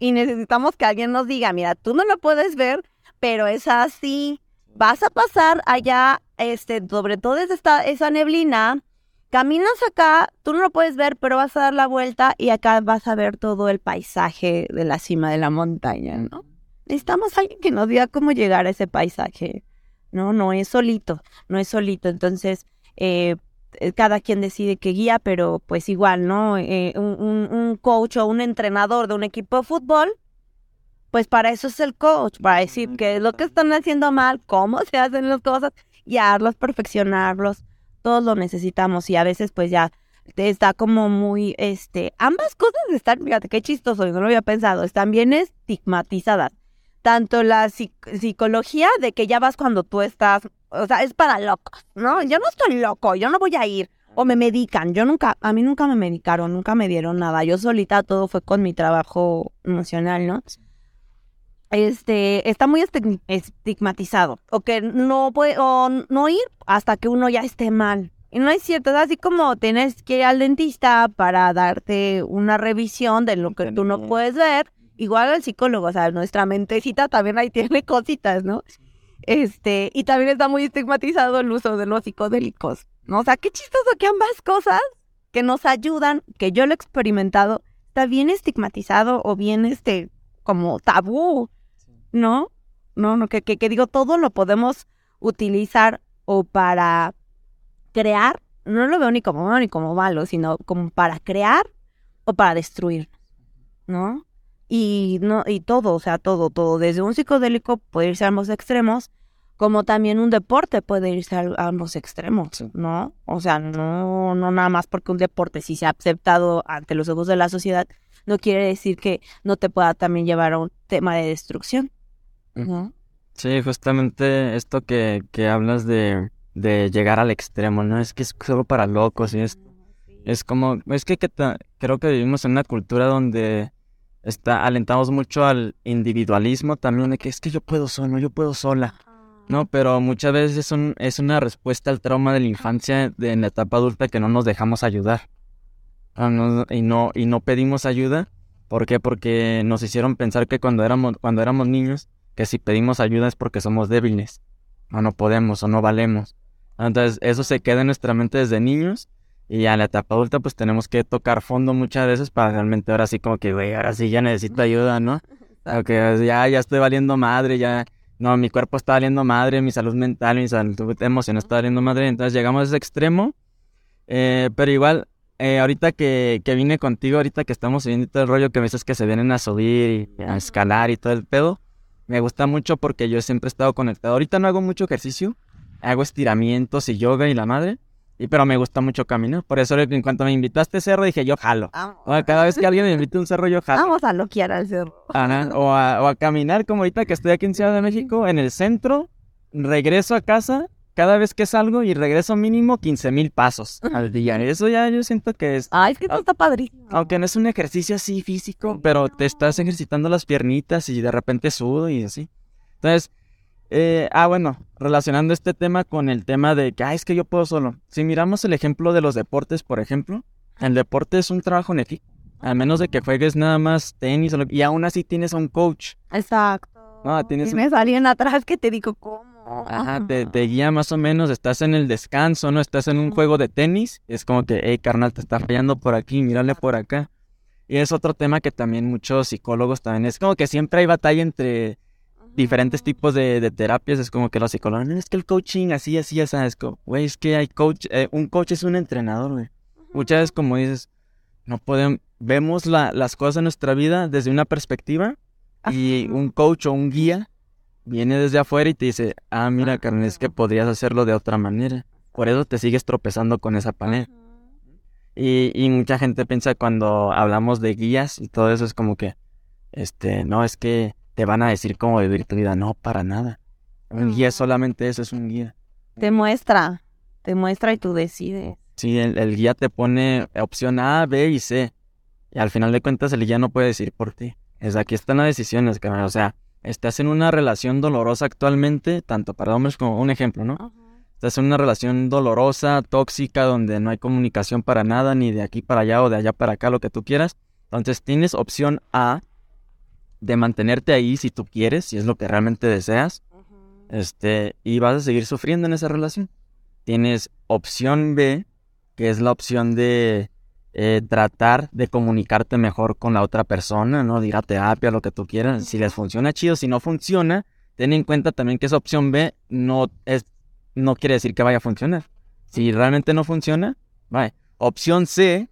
Y necesitamos que alguien nos diga, mira, tú no lo puedes ver, pero es así. Vas a pasar allá, este, sobre todo es esta, esa neblina, caminas acá, tú no lo puedes ver, pero vas a dar la vuelta y acá vas a ver todo el paisaje de la cima de la montaña, ¿no? Necesitamos alguien que nos diga cómo llegar a ese paisaje, ¿no? No es solito, no es solito. Entonces, eh, eh, cada quien decide qué guía, pero pues igual, ¿no? Eh, un, coach o un entrenador de un equipo de fútbol, pues para eso es el coach, para decir qué es lo que están haciendo mal, cómo se hacen las cosas, guiarlos, perfeccionarlos, todos lo necesitamos y a veces pues ya está como muy, este, ambas cosas están, fíjate qué chistoso, yo no lo había pensado, están bien estigmatizadas. Tanto la psic- psicología de que ya vas cuando tú estás, o sea, es para locos, ¿no? Yo no estoy loco, yo no voy a ir. O me medican, yo nunca, a mí nunca me medicaron, nunca me dieron nada. Yo solita todo fue con mi trabajo emocional, ¿no? Este, está muy estig- estigmatizado. O que no puede, o no ir hasta que uno ya esté mal. Y no es cierto, es así como tienes que ir al dentista para darte una revisión de lo que tú no puedes ver. Igual el psicólogo, o sea, nuestra mentecita también ahí tiene cositas, ¿no? Este, y también está muy estigmatizado el uso de los psicodélicos, ¿no? O sea, qué chistoso que ambas cosas que nos ayudan, que yo lo he experimentado, está bien estigmatizado o bien, este, como tabú, ¿no? No, no, que, que, que digo, todo lo podemos utilizar o para crear, no lo veo ni como bueno ni como malo, sino como para crear o para destruir, ¿no? Y no, y todo, o sea, todo, todo. Desde un psicodélico puede irse a ambos extremos, como también un deporte puede irse a, ambos extremos. ¿no? O sea, no, no nada más porque un deporte sí se ha aceptado ante los ojos de la sociedad, no quiere decir que no te pueda también llevar a un tema de destrucción, Sí, justamente esto que, que hablas de, de llegar al extremo, ¿no? Es que es solo para locos y es, es como, es que, creo que vivimos en una cultura donde está, alentamos mucho al individualismo también, de que es que yo puedo solo, yo puedo sola, ¿no? Pero muchas veces es, un- es una respuesta al trauma de la infancia, de, en la etapa adulta, que no nos dejamos ayudar. Ah, no- y, no, y no pedimos ayuda. ¿Por qué? Porque nos hicieron pensar que cuando éramos, cuando éramos niños, que si pedimos ayuda es porque somos débiles, o no podemos, o no valemos. Entonces, eso se queda en nuestra mente desde niños, y a la etapa adulta, pues tenemos que tocar fondo muchas veces para realmente ahora sí, como que, güey, ahora sí ya necesito ayuda, ¿no? Ok, ya, ya estoy valiendo madre, ya, no, mi cuerpo está valiendo madre, mi salud mental, mi salud emocional está valiendo madre, entonces llegamos a ese extremo, eh, pero igual, eh, ahorita que, que vine contigo, ahorita que estamos viendo todo el rollo que me dices que se vienen a subir y a escalar y todo el pedo, me gusta mucho porque yo siempre he estado conectado. Ahorita no hago mucho ejercicio, hago estiramientos y yoga y la madre, y pero me gusta mucho caminar. Por eso en cuanto me invitaste a cerro dije yo jalo. O cada vez que alguien me invita a un cerro yo jalo. Vamos a loquear al cerro. Ajá, O, a, o a caminar como ahorita que estoy aquí en Ciudad de México, en el centro, regreso a casa cada vez que salgo y regreso mínimo 15 mil pasos al día. Eso ya yo siento que es, Ay, es que esto está padrísimo. aunque no es un ejercicio así físico, pero te estás ejercitando las piernitas y de repente sudo y así. Entonces, eh, ah, bueno, relacionando este tema con el tema de que, ah, es que yo puedo solo. Si miramos el ejemplo de los deportes, por ejemplo, el deporte es un trabajo en equipo. Al menos de que juegues nada más tenis o lo- y aún así tienes a un coach. Exacto. No, tienes un- Tienes alguien atrás que te digo cómo. Ajá, te, te guía más o menos, estás en el descanso, ¿no? Estás en un juego de tenis, es como que, hey, carnal, te está fallando por aquí, mírale por acá. Y es otro tema que también muchos psicólogos también, es como que siempre hay batalla entre diferentes tipos de, de terapias, es como que los psicólogos, "No, es que el coaching así, así, así, es como, güey, es que hay coach, eh, un coach es un entrenador, güey. Muchas veces, como dices, no podemos, vemos la- las cosas en nuestra vida desde una perspectiva y un coach o un guía viene desde afuera y te dice, ah, mira, carnal, es que podrías hacerlo de otra manera. Por eso te sigues tropezando con esa pared. Y, y mucha gente piensa cuando hablamos de guías y todo eso es como que, este, no, es que te van a decir cómo vivir tu vida. No, para nada. Un guía es solamente eso, es un guía. Te muestra, te muestra y tú decides. Sí, el, el guía te pone opción A, B y C. Y al final de cuentas el guía no puede decir por ti. Es aquí están las decisiones, carnal. O sea, estás en una relación dolorosa actualmente, tanto para hombres como un ejemplo, ¿no? Estás en una relación dolorosa, tóxica, donde no hay comunicación para nada, ni de aquí para allá o de allá para acá, lo que tú quieras. Entonces tienes opción A de mantenerte ahí si tú quieres, si es lo que realmente deseas, este, y vas a seguir sufriendo en esa relación. Tienes opción B, que es la opción de eh, tratar de comunicarte mejor con la otra persona, ¿no? De ir a terapia, lo que tú quieras. Si les funciona chido, si no funciona, ten en cuenta también que esa opción B no es, no quiere decir que vaya a funcionar. Si realmente no funciona, vaya. Opción C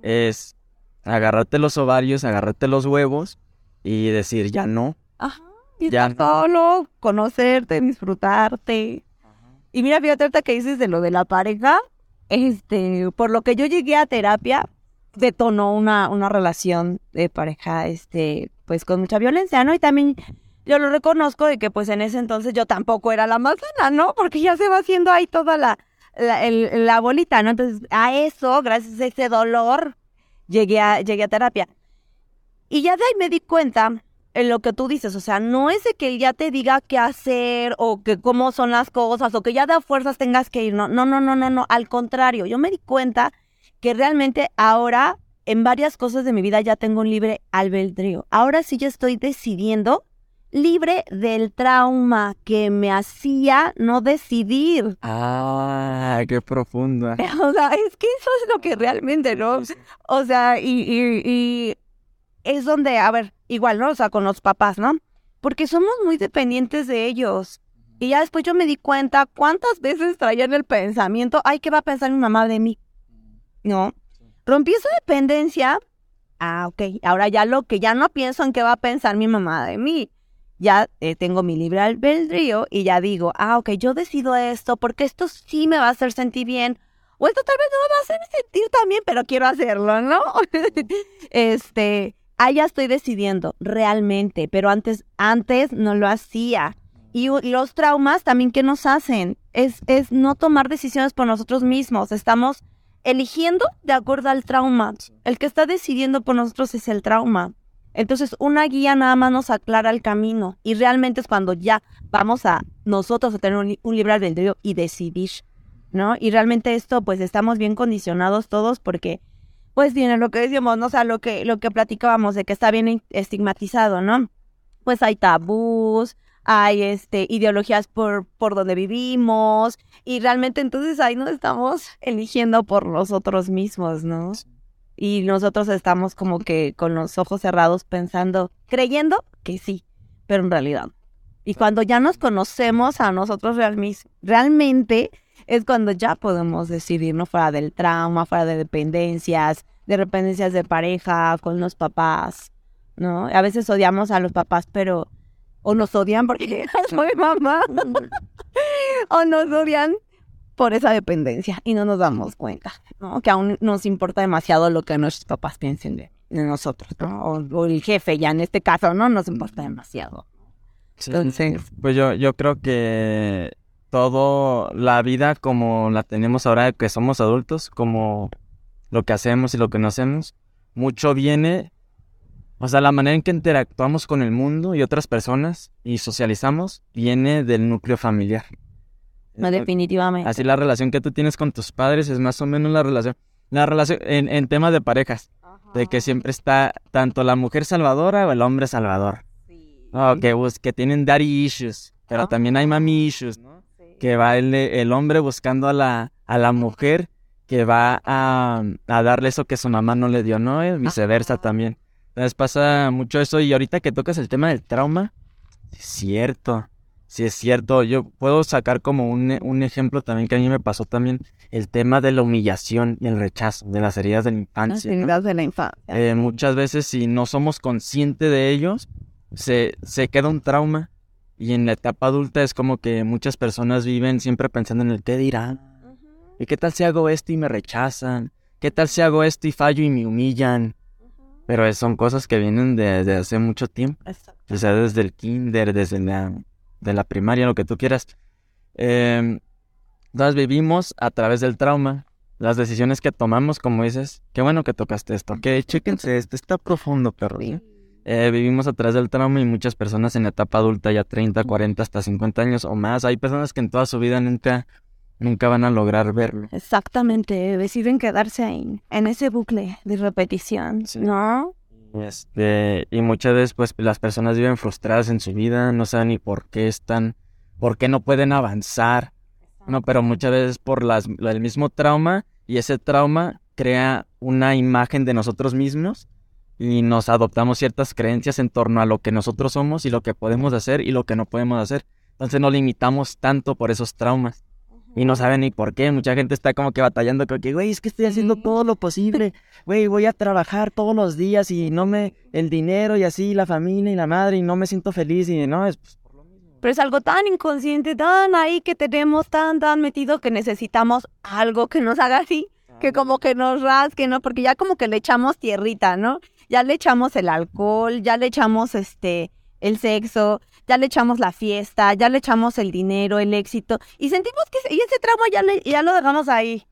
es agarrarte los ovarios, agarrarte los huevos y decir ya no. Ajá. Y ya solo, conocerte, disfrutarte. Y mira, fíjate ahorita que dices de lo de la pareja, este, por lo que yo llegué a terapia, detonó una, una relación de pareja, este, pues con mucha violencia, ¿no? Y también yo lo reconozco de que pues en ese entonces yo tampoco era la más sana, ¿no? Porque ya se va haciendo ahí toda la, la, la bolita, ¿no? Entonces, a eso, gracias a ese dolor, llegué a, llegué a terapia. Y ya de ahí me di cuenta en lo que tú dices, o sea, no es de que él ya te diga qué hacer o que cómo son las cosas o que ya de fuerzas tengas que ir, no, no, no, no, no, no, al contrario, yo me di cuenta que realmente ahora en varias cosas de mi vida ya tengo un libre albedrío. Ahora sí ya estoy decidiendo libre del trauma que me hacía no decidir. Ah, qué profunda. O sea, es que eso es lo que realmente, ¿no? O sea, y, y, y es donde, a ver, igual, ¿no? O sea, con los papás, ¿no? Porque somos muy dependientes de ellos. Y ya después yo me di cuenta cuántas veces traían el pensamiento, ay, ¿qué va a pensar mi mamá de mí? ¿No? Rompí esa dependencia. Ah, ok. Ahora ya lo que ya no pienso en qué va a pensar mi mamá de mí. Ya eh, tengo mi libre albedrío y ya digo, ah, ok, yo decido esto porque esto sí me va a hacer sentir bien. O esto tal vez no me va a hacer sentir también, pero quiero hacerlo, ¿no? este, ah, ya estoy decidiendo realmente, pero antes, antes no lo hacía. Y, los traumas también que nos hacen es, no tomar decisiones por nosotros mismos. Estamos eligiendo de acuerdo al trauma. El que está decidiendo por nosotros es el trauma. Entonces, una guía nada más nos aclara el camino y realmente es cuando ya vamos a nosotros a tener un, un libre albedrío y decidir, ¿no? Y realmente esto, pues estamos bien condicionados todos porque pues viene lo que decíamos, ¿no? O sea, lo que, lo que platicábamos de que está bien estigmatizado, ¿no? Pues hay tabús, hay este, ideologías por, por donde vivimos, y realmente entonces ahí nos estamos eligiendo por nosotros mismos, ¿no? Y nosotros estamos como que con los ojos cerrados pensando, creyendo que sí, pero en realidad. Y cuando ya nos conocemos a nosotros realmente, es cuando ya podemos decidir, ¿no? Fuera del trauma, fuera de dependencias, de dependencias de pareja, con los papás, ¿no? A veces odiamos a los papás, pero o nos odian porque soy mamá, o nos odian por esa dependencia y no nos damos cuenta, ¿no? Que aún nos importa demasiado lo que nuestros papás piensen de, nosotros, ¿no? O, el jefe ya en este caso, ¿no? Nos importa demasiado. Entonces... Pues yo, yo creo que todo la vida como la tenemos ahora que somos adultos, como lo que hacemos y lo que no hacemos, mucho viene, o sea, la manera en que interactuamos con el mundo y otras personas y socializamos, viene del núcleo familiar. No, definitivamente. Así la relación que tú tienes con tus padres es más o menos la relación, la relación en, en temas de parejas, de que siempre está tanto la mujer salvadora o el hombre salvador. Sí. que, que tienen daddy issues, pero también hay mami issues, ¿no? Que va el, el hombre buscando a la, a la mujer que va a, a, darle eso que su mamá no le dio, ¿no? Y viceversa también. Entonces pasa mucho eso y ahorita que tocas el tema del trauma, es cierto, sí es cierto. Yo puedo sacar como un, un ejemplo también que a mí me pasó también, el tema de la humillación y el rechazo, de las heridas de la infancia. Las heridas de la infancia. Eh, muchas veces si no somos conscientes de ellos, se, se queda un trauma y en la etapa adulta es como que muchas personas viven siempre pensando en el qué dirán. ¿Y qué tal si hago esto y me rechazan? ¿Qué tal si hago esto y fallo y me humillan? Pero son cosas que vienen desde hace mucho tiempo. O sea, desde el kinder, desde la, de la primaria, lo que tú quieras. Eh, entonces vivimos a través del trauma. Las decisiones que tomamos, como dices, qué bueno que tocaste esto. Ok, chéquense esto, está profundo, perro. Eh, vivimos atrás del trauma y muchas personas en etapa adulta, ya 30, 40, hasta 50 años o más. Hay personas que en toda su vida nunca, nunca van a lograr verlo. Exactamente, deciden quedarse ahí, en ese bucle de repetición, Sí. ¿no? Este, y muchas veces pues las personas viven frustradas en su vida, no saben ni por qué están, por qué no pueden avanzar. No, pero muchas veces por las, el mismo trauma y ese trauma crea una imagen de nosotros mismos y nos adoptamos ciertas creencias en torno a lo que nosotros somos y lo que podemos hacer y lo que no podemos hacer. Entonces nos limitamos tanto por esos traumas y no saben ni por qué. Mucha gente está como que batallando con que, güey, es que estoy haciendo todo lo posible. Güey, voy a trabajar todos los días y no me, el dinero y así, la familia y la madre y no me siento feliz y no, es pues, por lo mismo. Pero es algo tan inconsciente, tan ahí que tenemos tan, tan metido que necesitamos algo que nos haga así, que como que nos rasque, ¿no? Porque ya como que le echamos tierrita, ¿no? Ya le echamos el alcohol, ya le echamos este el sexo, ya le echamos la fiesta, ya le echamos el dinero, el éxito y sentimos que ese- y ese trauma ya le, ya lo dejamos ahí.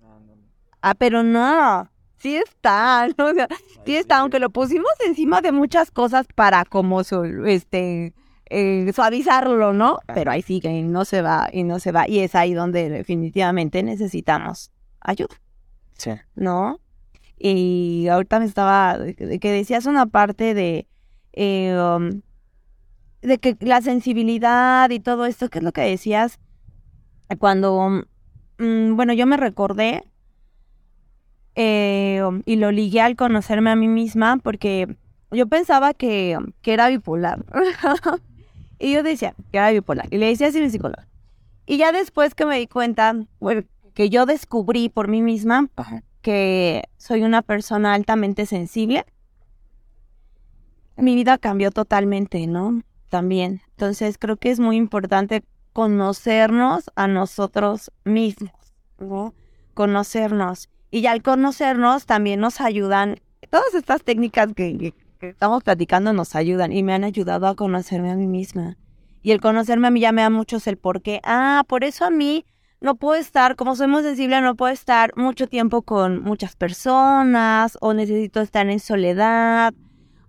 Ah, pero no. Sí está, ¿no? O sea, sí está, aunque lo pusimos encima de muchas cosas para como su- este eh, suavizarlo, ¿no? Pero ahí sigue y no se va y no se va y es ahí donde definitivamente necesitamos ayuda, Sí. ¿no? Y ahorita me estaba que de que decías una parte de eh, um, de que la sensibilidad y todo esto, ¿qué es lo que decías? Cuando, mm, bueno, yo me recordé eh, y lo ligué al conocerme a mí misma porque yo pensaba que, que era bipolar. y yo decía que era bipolar. Y le decía así a mi. Y ya después que me di cuenta, bueno, que yo descubrí por mí misma Ajá. Que soy una persona altamente sensible, mi vida cambió totalmente, ¿no? También. Entonces creo que es muy importante conocernos a nosotros mismos, ¿no? Conocernos. Y al conocernos también nos ayudan, todas estas técnicas que estamos platicando nos ayudan y me han ayudado a conocerme a mí misma. Y el conocerme a mí ya me da muchos el por qué. Ah, por eso a mí no puedo estar, como soy muy sensible, no puedo estar mucho tiempo con muchas personas o necesito estar en soledad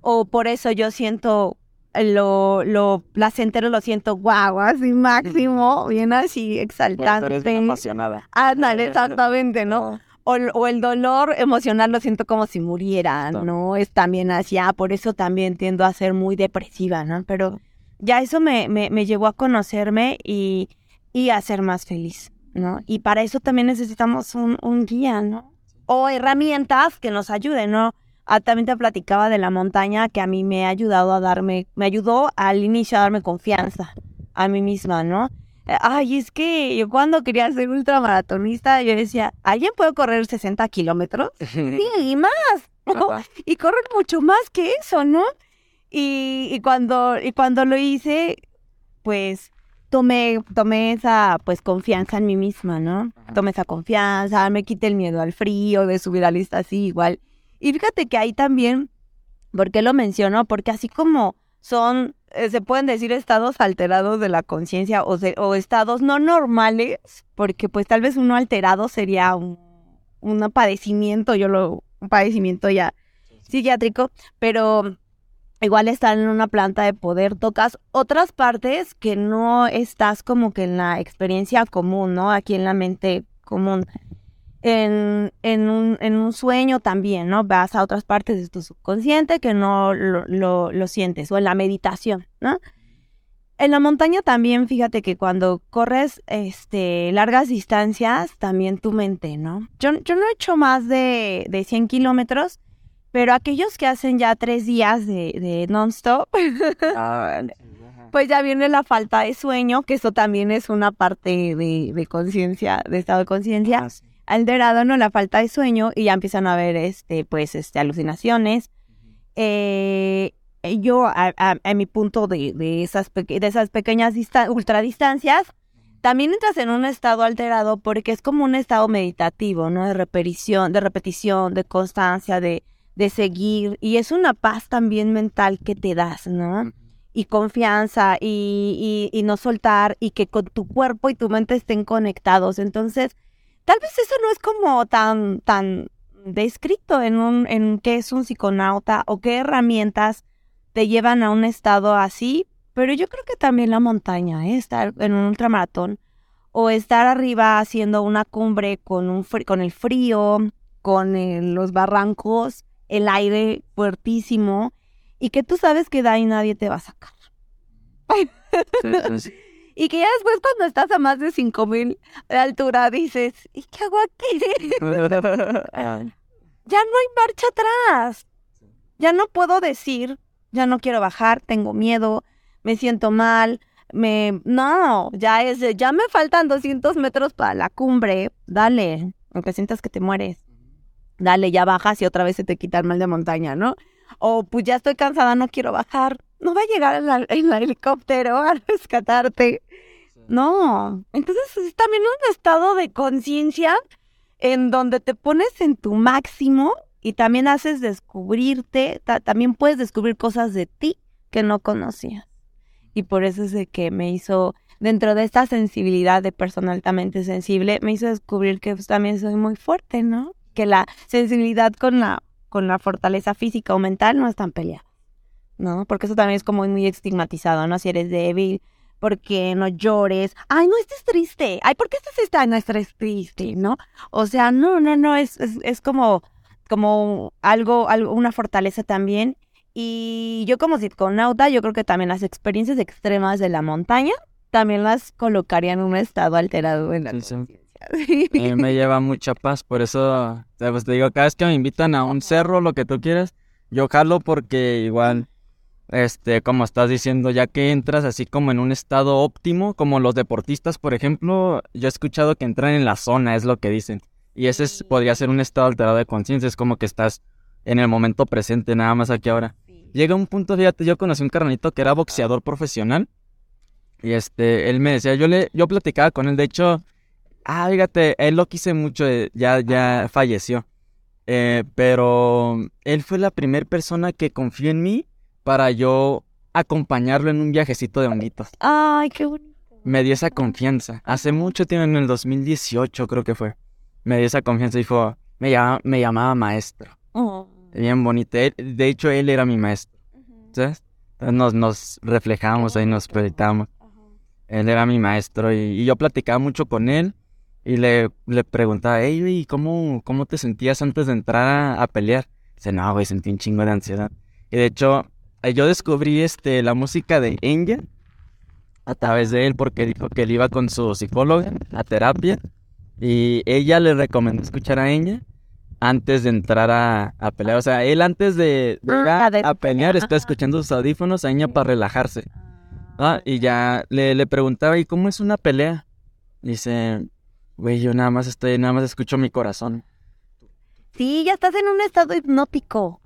o por eso yo siento lo, lo placentero, lo siento guau, así máximo, bien así exaltante. apasionada. Ándale, exactamente, ¿no? O, el- o el dolor emocional lo siento como si muriera. ¿no? Es también así, ah, por eso también tiendo a ser muy depresiva, ¿no? Pero ya eso me, me, me llevó a conocerme y, y a ser más feliz, ¿no? Y para eso también necesitamos un, un guía, ¿no? O herramientas que nos ayuden, ¿no? Ah, también te platicaba de la montaña que a mí me ha ayudado a darme, me ayudó al inicio a darme confianza a mí misma, ¿no? Ay, es que yo cuando quería ser ultramaratonista, yo decía, ¿alguien puede correr 60 kilómetros? Sí, y más. Y correr mucho más que eso, ¿no? Y, y cuando, y cuando lo hice, pues tomé, tomé esa pues confianza en mí misma, ¿no? Ajá. Tomé esa confianza, me quité el miedo al frío, de subir a lista así igual. Y fíjate que ahí también, ¿por qué lo menciono? Porque así como son, eh, se pueden decir estados alterados de la conciencia o, o estados no normales, porque pues tal vez uno alterado sería un, un padecimiento, yo lo, un padecimiento ya psiquiátrico, pero igual estar en una planta de poder tocas otras partes que no estás como que en la experiencia común, ¿no? Aquí en la mente común. En, en, un, en un sueño también, ¿no? Vas a otras partes de tu subconsciente que no lo, lo, sientes, o en la meditación, ¿no? En la montaña también, fíjate que cuando corres este, largas distancias, también tu mente, ¿no? Yo, yo no he hecho más de, de 100 kilómetros, pero aquellos que hacen ya tres días de, de non-stop, Ah, pues ya viene la falta de sueño, que eso también es una parte de, de conciencia, de estado de conciencia ah, sí. alterado, ¿no? La falta de sueño y ya empiezan a haber, este, pues, este, alucinaciones. Eh, yo, a, a- a mi punto de, de esas, de esas pequeñas dista- ultradistancias, también entras en un estado alterado porque es como un estado meditativo, ¿no? De repetición, de repetición, de constancia, de, de seguir. Y es una paz también mental que te das, ¿no? y confianza y, y, y no soltar y que con tu cuerpo y tu mente estén conectados. Entonces, tal vez eso no es como tan, tan descrito en un, en qué es un psiconauta o qué herramientas te llevan a un estado así, pero yo creo que también la montaña, ¿eh? estar en un ultramaratón o estar arriba haciendo una cumbre con, un con el frío, con los barrancos, el aire fuertísimo y que tú sabes que de ahí nadie te va a sacar. y que ya después cuando estás a más de 5000 de altura dices, ¿y qué hago aquí? ya no hay marcha atrás. Ya no puedo decir, ya no quiero bajar, tengo miedo, me siento mal, me no, ya es ya me faltan 200 metros para la cumbre, dale, aunque sientas que te mueres. Dale, ya bajas y otra vez se te quita el mal de montaña, ¿no? O pues ya estoy cansada, no quiero bajar. No va a llegar el, el helicóptero a rescatarte. No. Entonces es también un estado de conciencia en donde te pones en tu máximo y también haces descubrirte, también puedes descubrir cosas de ti que no conocías. Y por eso es de que me hizo, dentro de esta sensibilidad de persona altamente sensible, me hizo descubrir que pues, también soy muy fuerte, ¿no? Que la sensibilidad con la, con la fortaleza física o mental no están peleadas, ¿no? Porque eso también es como muy estigmatizado, ¿no? Si eres débil, porque no llores, ay, no estés triste, ay, ¿por qué estás esta? No estés triste, ¿no? O sea, no, no, no, es, es, es como, como algo, algo, una fortaleza también. Y yo como psiconauta, yo creo que también las experiencias extremas de la montaña también las colocaría en un estado alterado en la conciencia. me lleva mucha paz, por eso pues te digo, cada vez que me invitan a un cerro, lo que tú quieras, yo jalo porque igual este, como estás diciendo, ya que entras así como en un estado óptimo, como los deportistas, por ejemplo, yo he escuchado que entran en la zona, es lo que dicen. Y ese podría ser un estado alterado de conciencia, es como que estás en el momento presente, nada más aquí ahora. Llega un punto, fíjate, yo conocí un carnalito que era boxeador profesional. Y este, él me decía, yo le, yo platicaba con él, de hecho, ah, fíjate, él lo quise mucho, eh, ya, ya falleció. Eh, pero él fue la primera persona que confió en mí para yo acompañarlo en un viajecito de honguitos. Ay, qué bonito. Me dio esa confianza. Hace mucho tiempo, en el 2018 creo que fue. Me dio esa confianza y fue, me, me llamaba maestro. Oh. Bien bonito. De hecho, él era mi maestro. ¿Sabes? Entonces nos, nos reflejamos ahí, nos proyectamos. Él era mi maestro y, yo platicaba mucho con él y le, le preguntaba, hey, ¿cómo, ¿cómo te sentías antes de entrar a, a pelear? Dice, no, güey, sentí un chingo de ansiedad. Y de hecho, eh, yo descubrí este, la música de Enya a través de él porque dijo que él iba con su psicóloga a terapia y ella le recomendó escuchar a Enya antes de entrar a, a pelear. O sea, él antes de, ah, a, pelear está escuchando sus audífonos a Enya para relajarse. Ah, y ya le, le preguntaba, ¿y cómo es una pelea? Dice, güey, yo nada más estoy, nada más escucho mi corazón. Sí, ya estás en un estado hipnótico.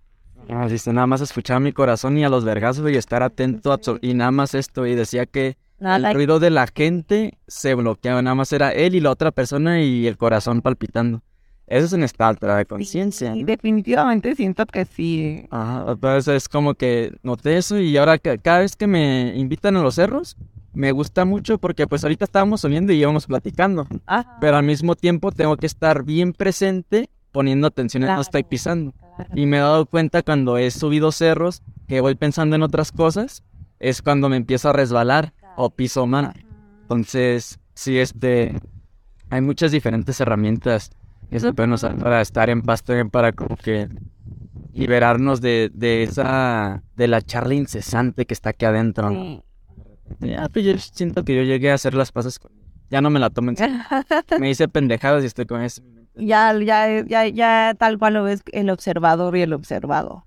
Ah, dice, nada más escuchaba mi corazón y a los vergazos y estar atento y nada más esto. Y decía que el ruido de la gente se bloqueaba, nada más era él y la otra persona y el corazón palpitando. Eso es un estado de conciencia. Sí, definitivamente siento que sí. Ajá, entonces es como que noté eso y ahora cada vez que me invitan a los cerros, me gusta mucho porque pues ahorita estábamos subiendo y íbamos platicando. Pero al mismo tiempo tengo que estar bien presente poniendo atención en no estoy pisando. Y me he dado cuenta cuando he subido cerros que voy pensando en otras cosas, es cuando me empiezo a resbalar o piso mal. Entonces, sí, este, hay muchas diferentes herramientas que se pueden usar para estar en paz también para como que liberarnos de, de esa, de la charla incesante que está aquí adentro. Ya, pues yo siento que yo llegué a hacer las paces con... Ya no me la tomen. me hice pendejadas y estoy con eso ya, ya, ya, ya tal cual lo ves el observador y el observado.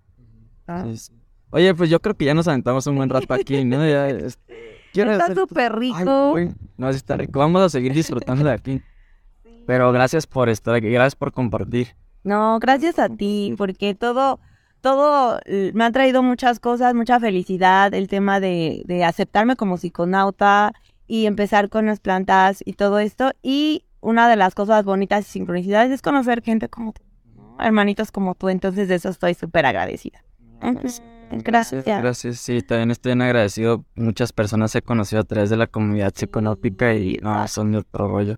Oye, pues yo creo que ya nos aventamos un buen rato aquí, ¿no? Está súper rico. no, está rico. Vamos a seguir disfrutando de aquí. Pero gracias por estar aquí, gracias por compartir. No, gracias a ti, porque todo, todo me ha traído muchas cosas, mucha felicidad, el tema de, de aceptarme como psiconauta y empezar con las plantas y todo esto. Y una de las cosas bonitas y sincronicidades es conocer gente como tú, hermanitos como tú, entonces de eso estoy súper agradecida. Gracias. Gracias, sí, también estoy bien agradecido. Muchas personas he conocido a través de la comunidad psiconótica y no, son de otro rollo.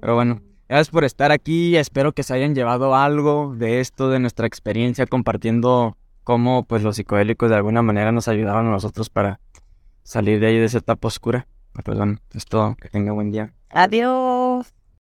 Pero bueno, gracias por estar aquí. Espero que se hayan llevado algo de esto, de nuestra experiencia compartiendo cómo pues los psicodélicos de alguna manera nos ayudaban a nosotros para salir de ahí de esa etapa oscura. Bueno, es todo. Que tenga buen día. Adiós.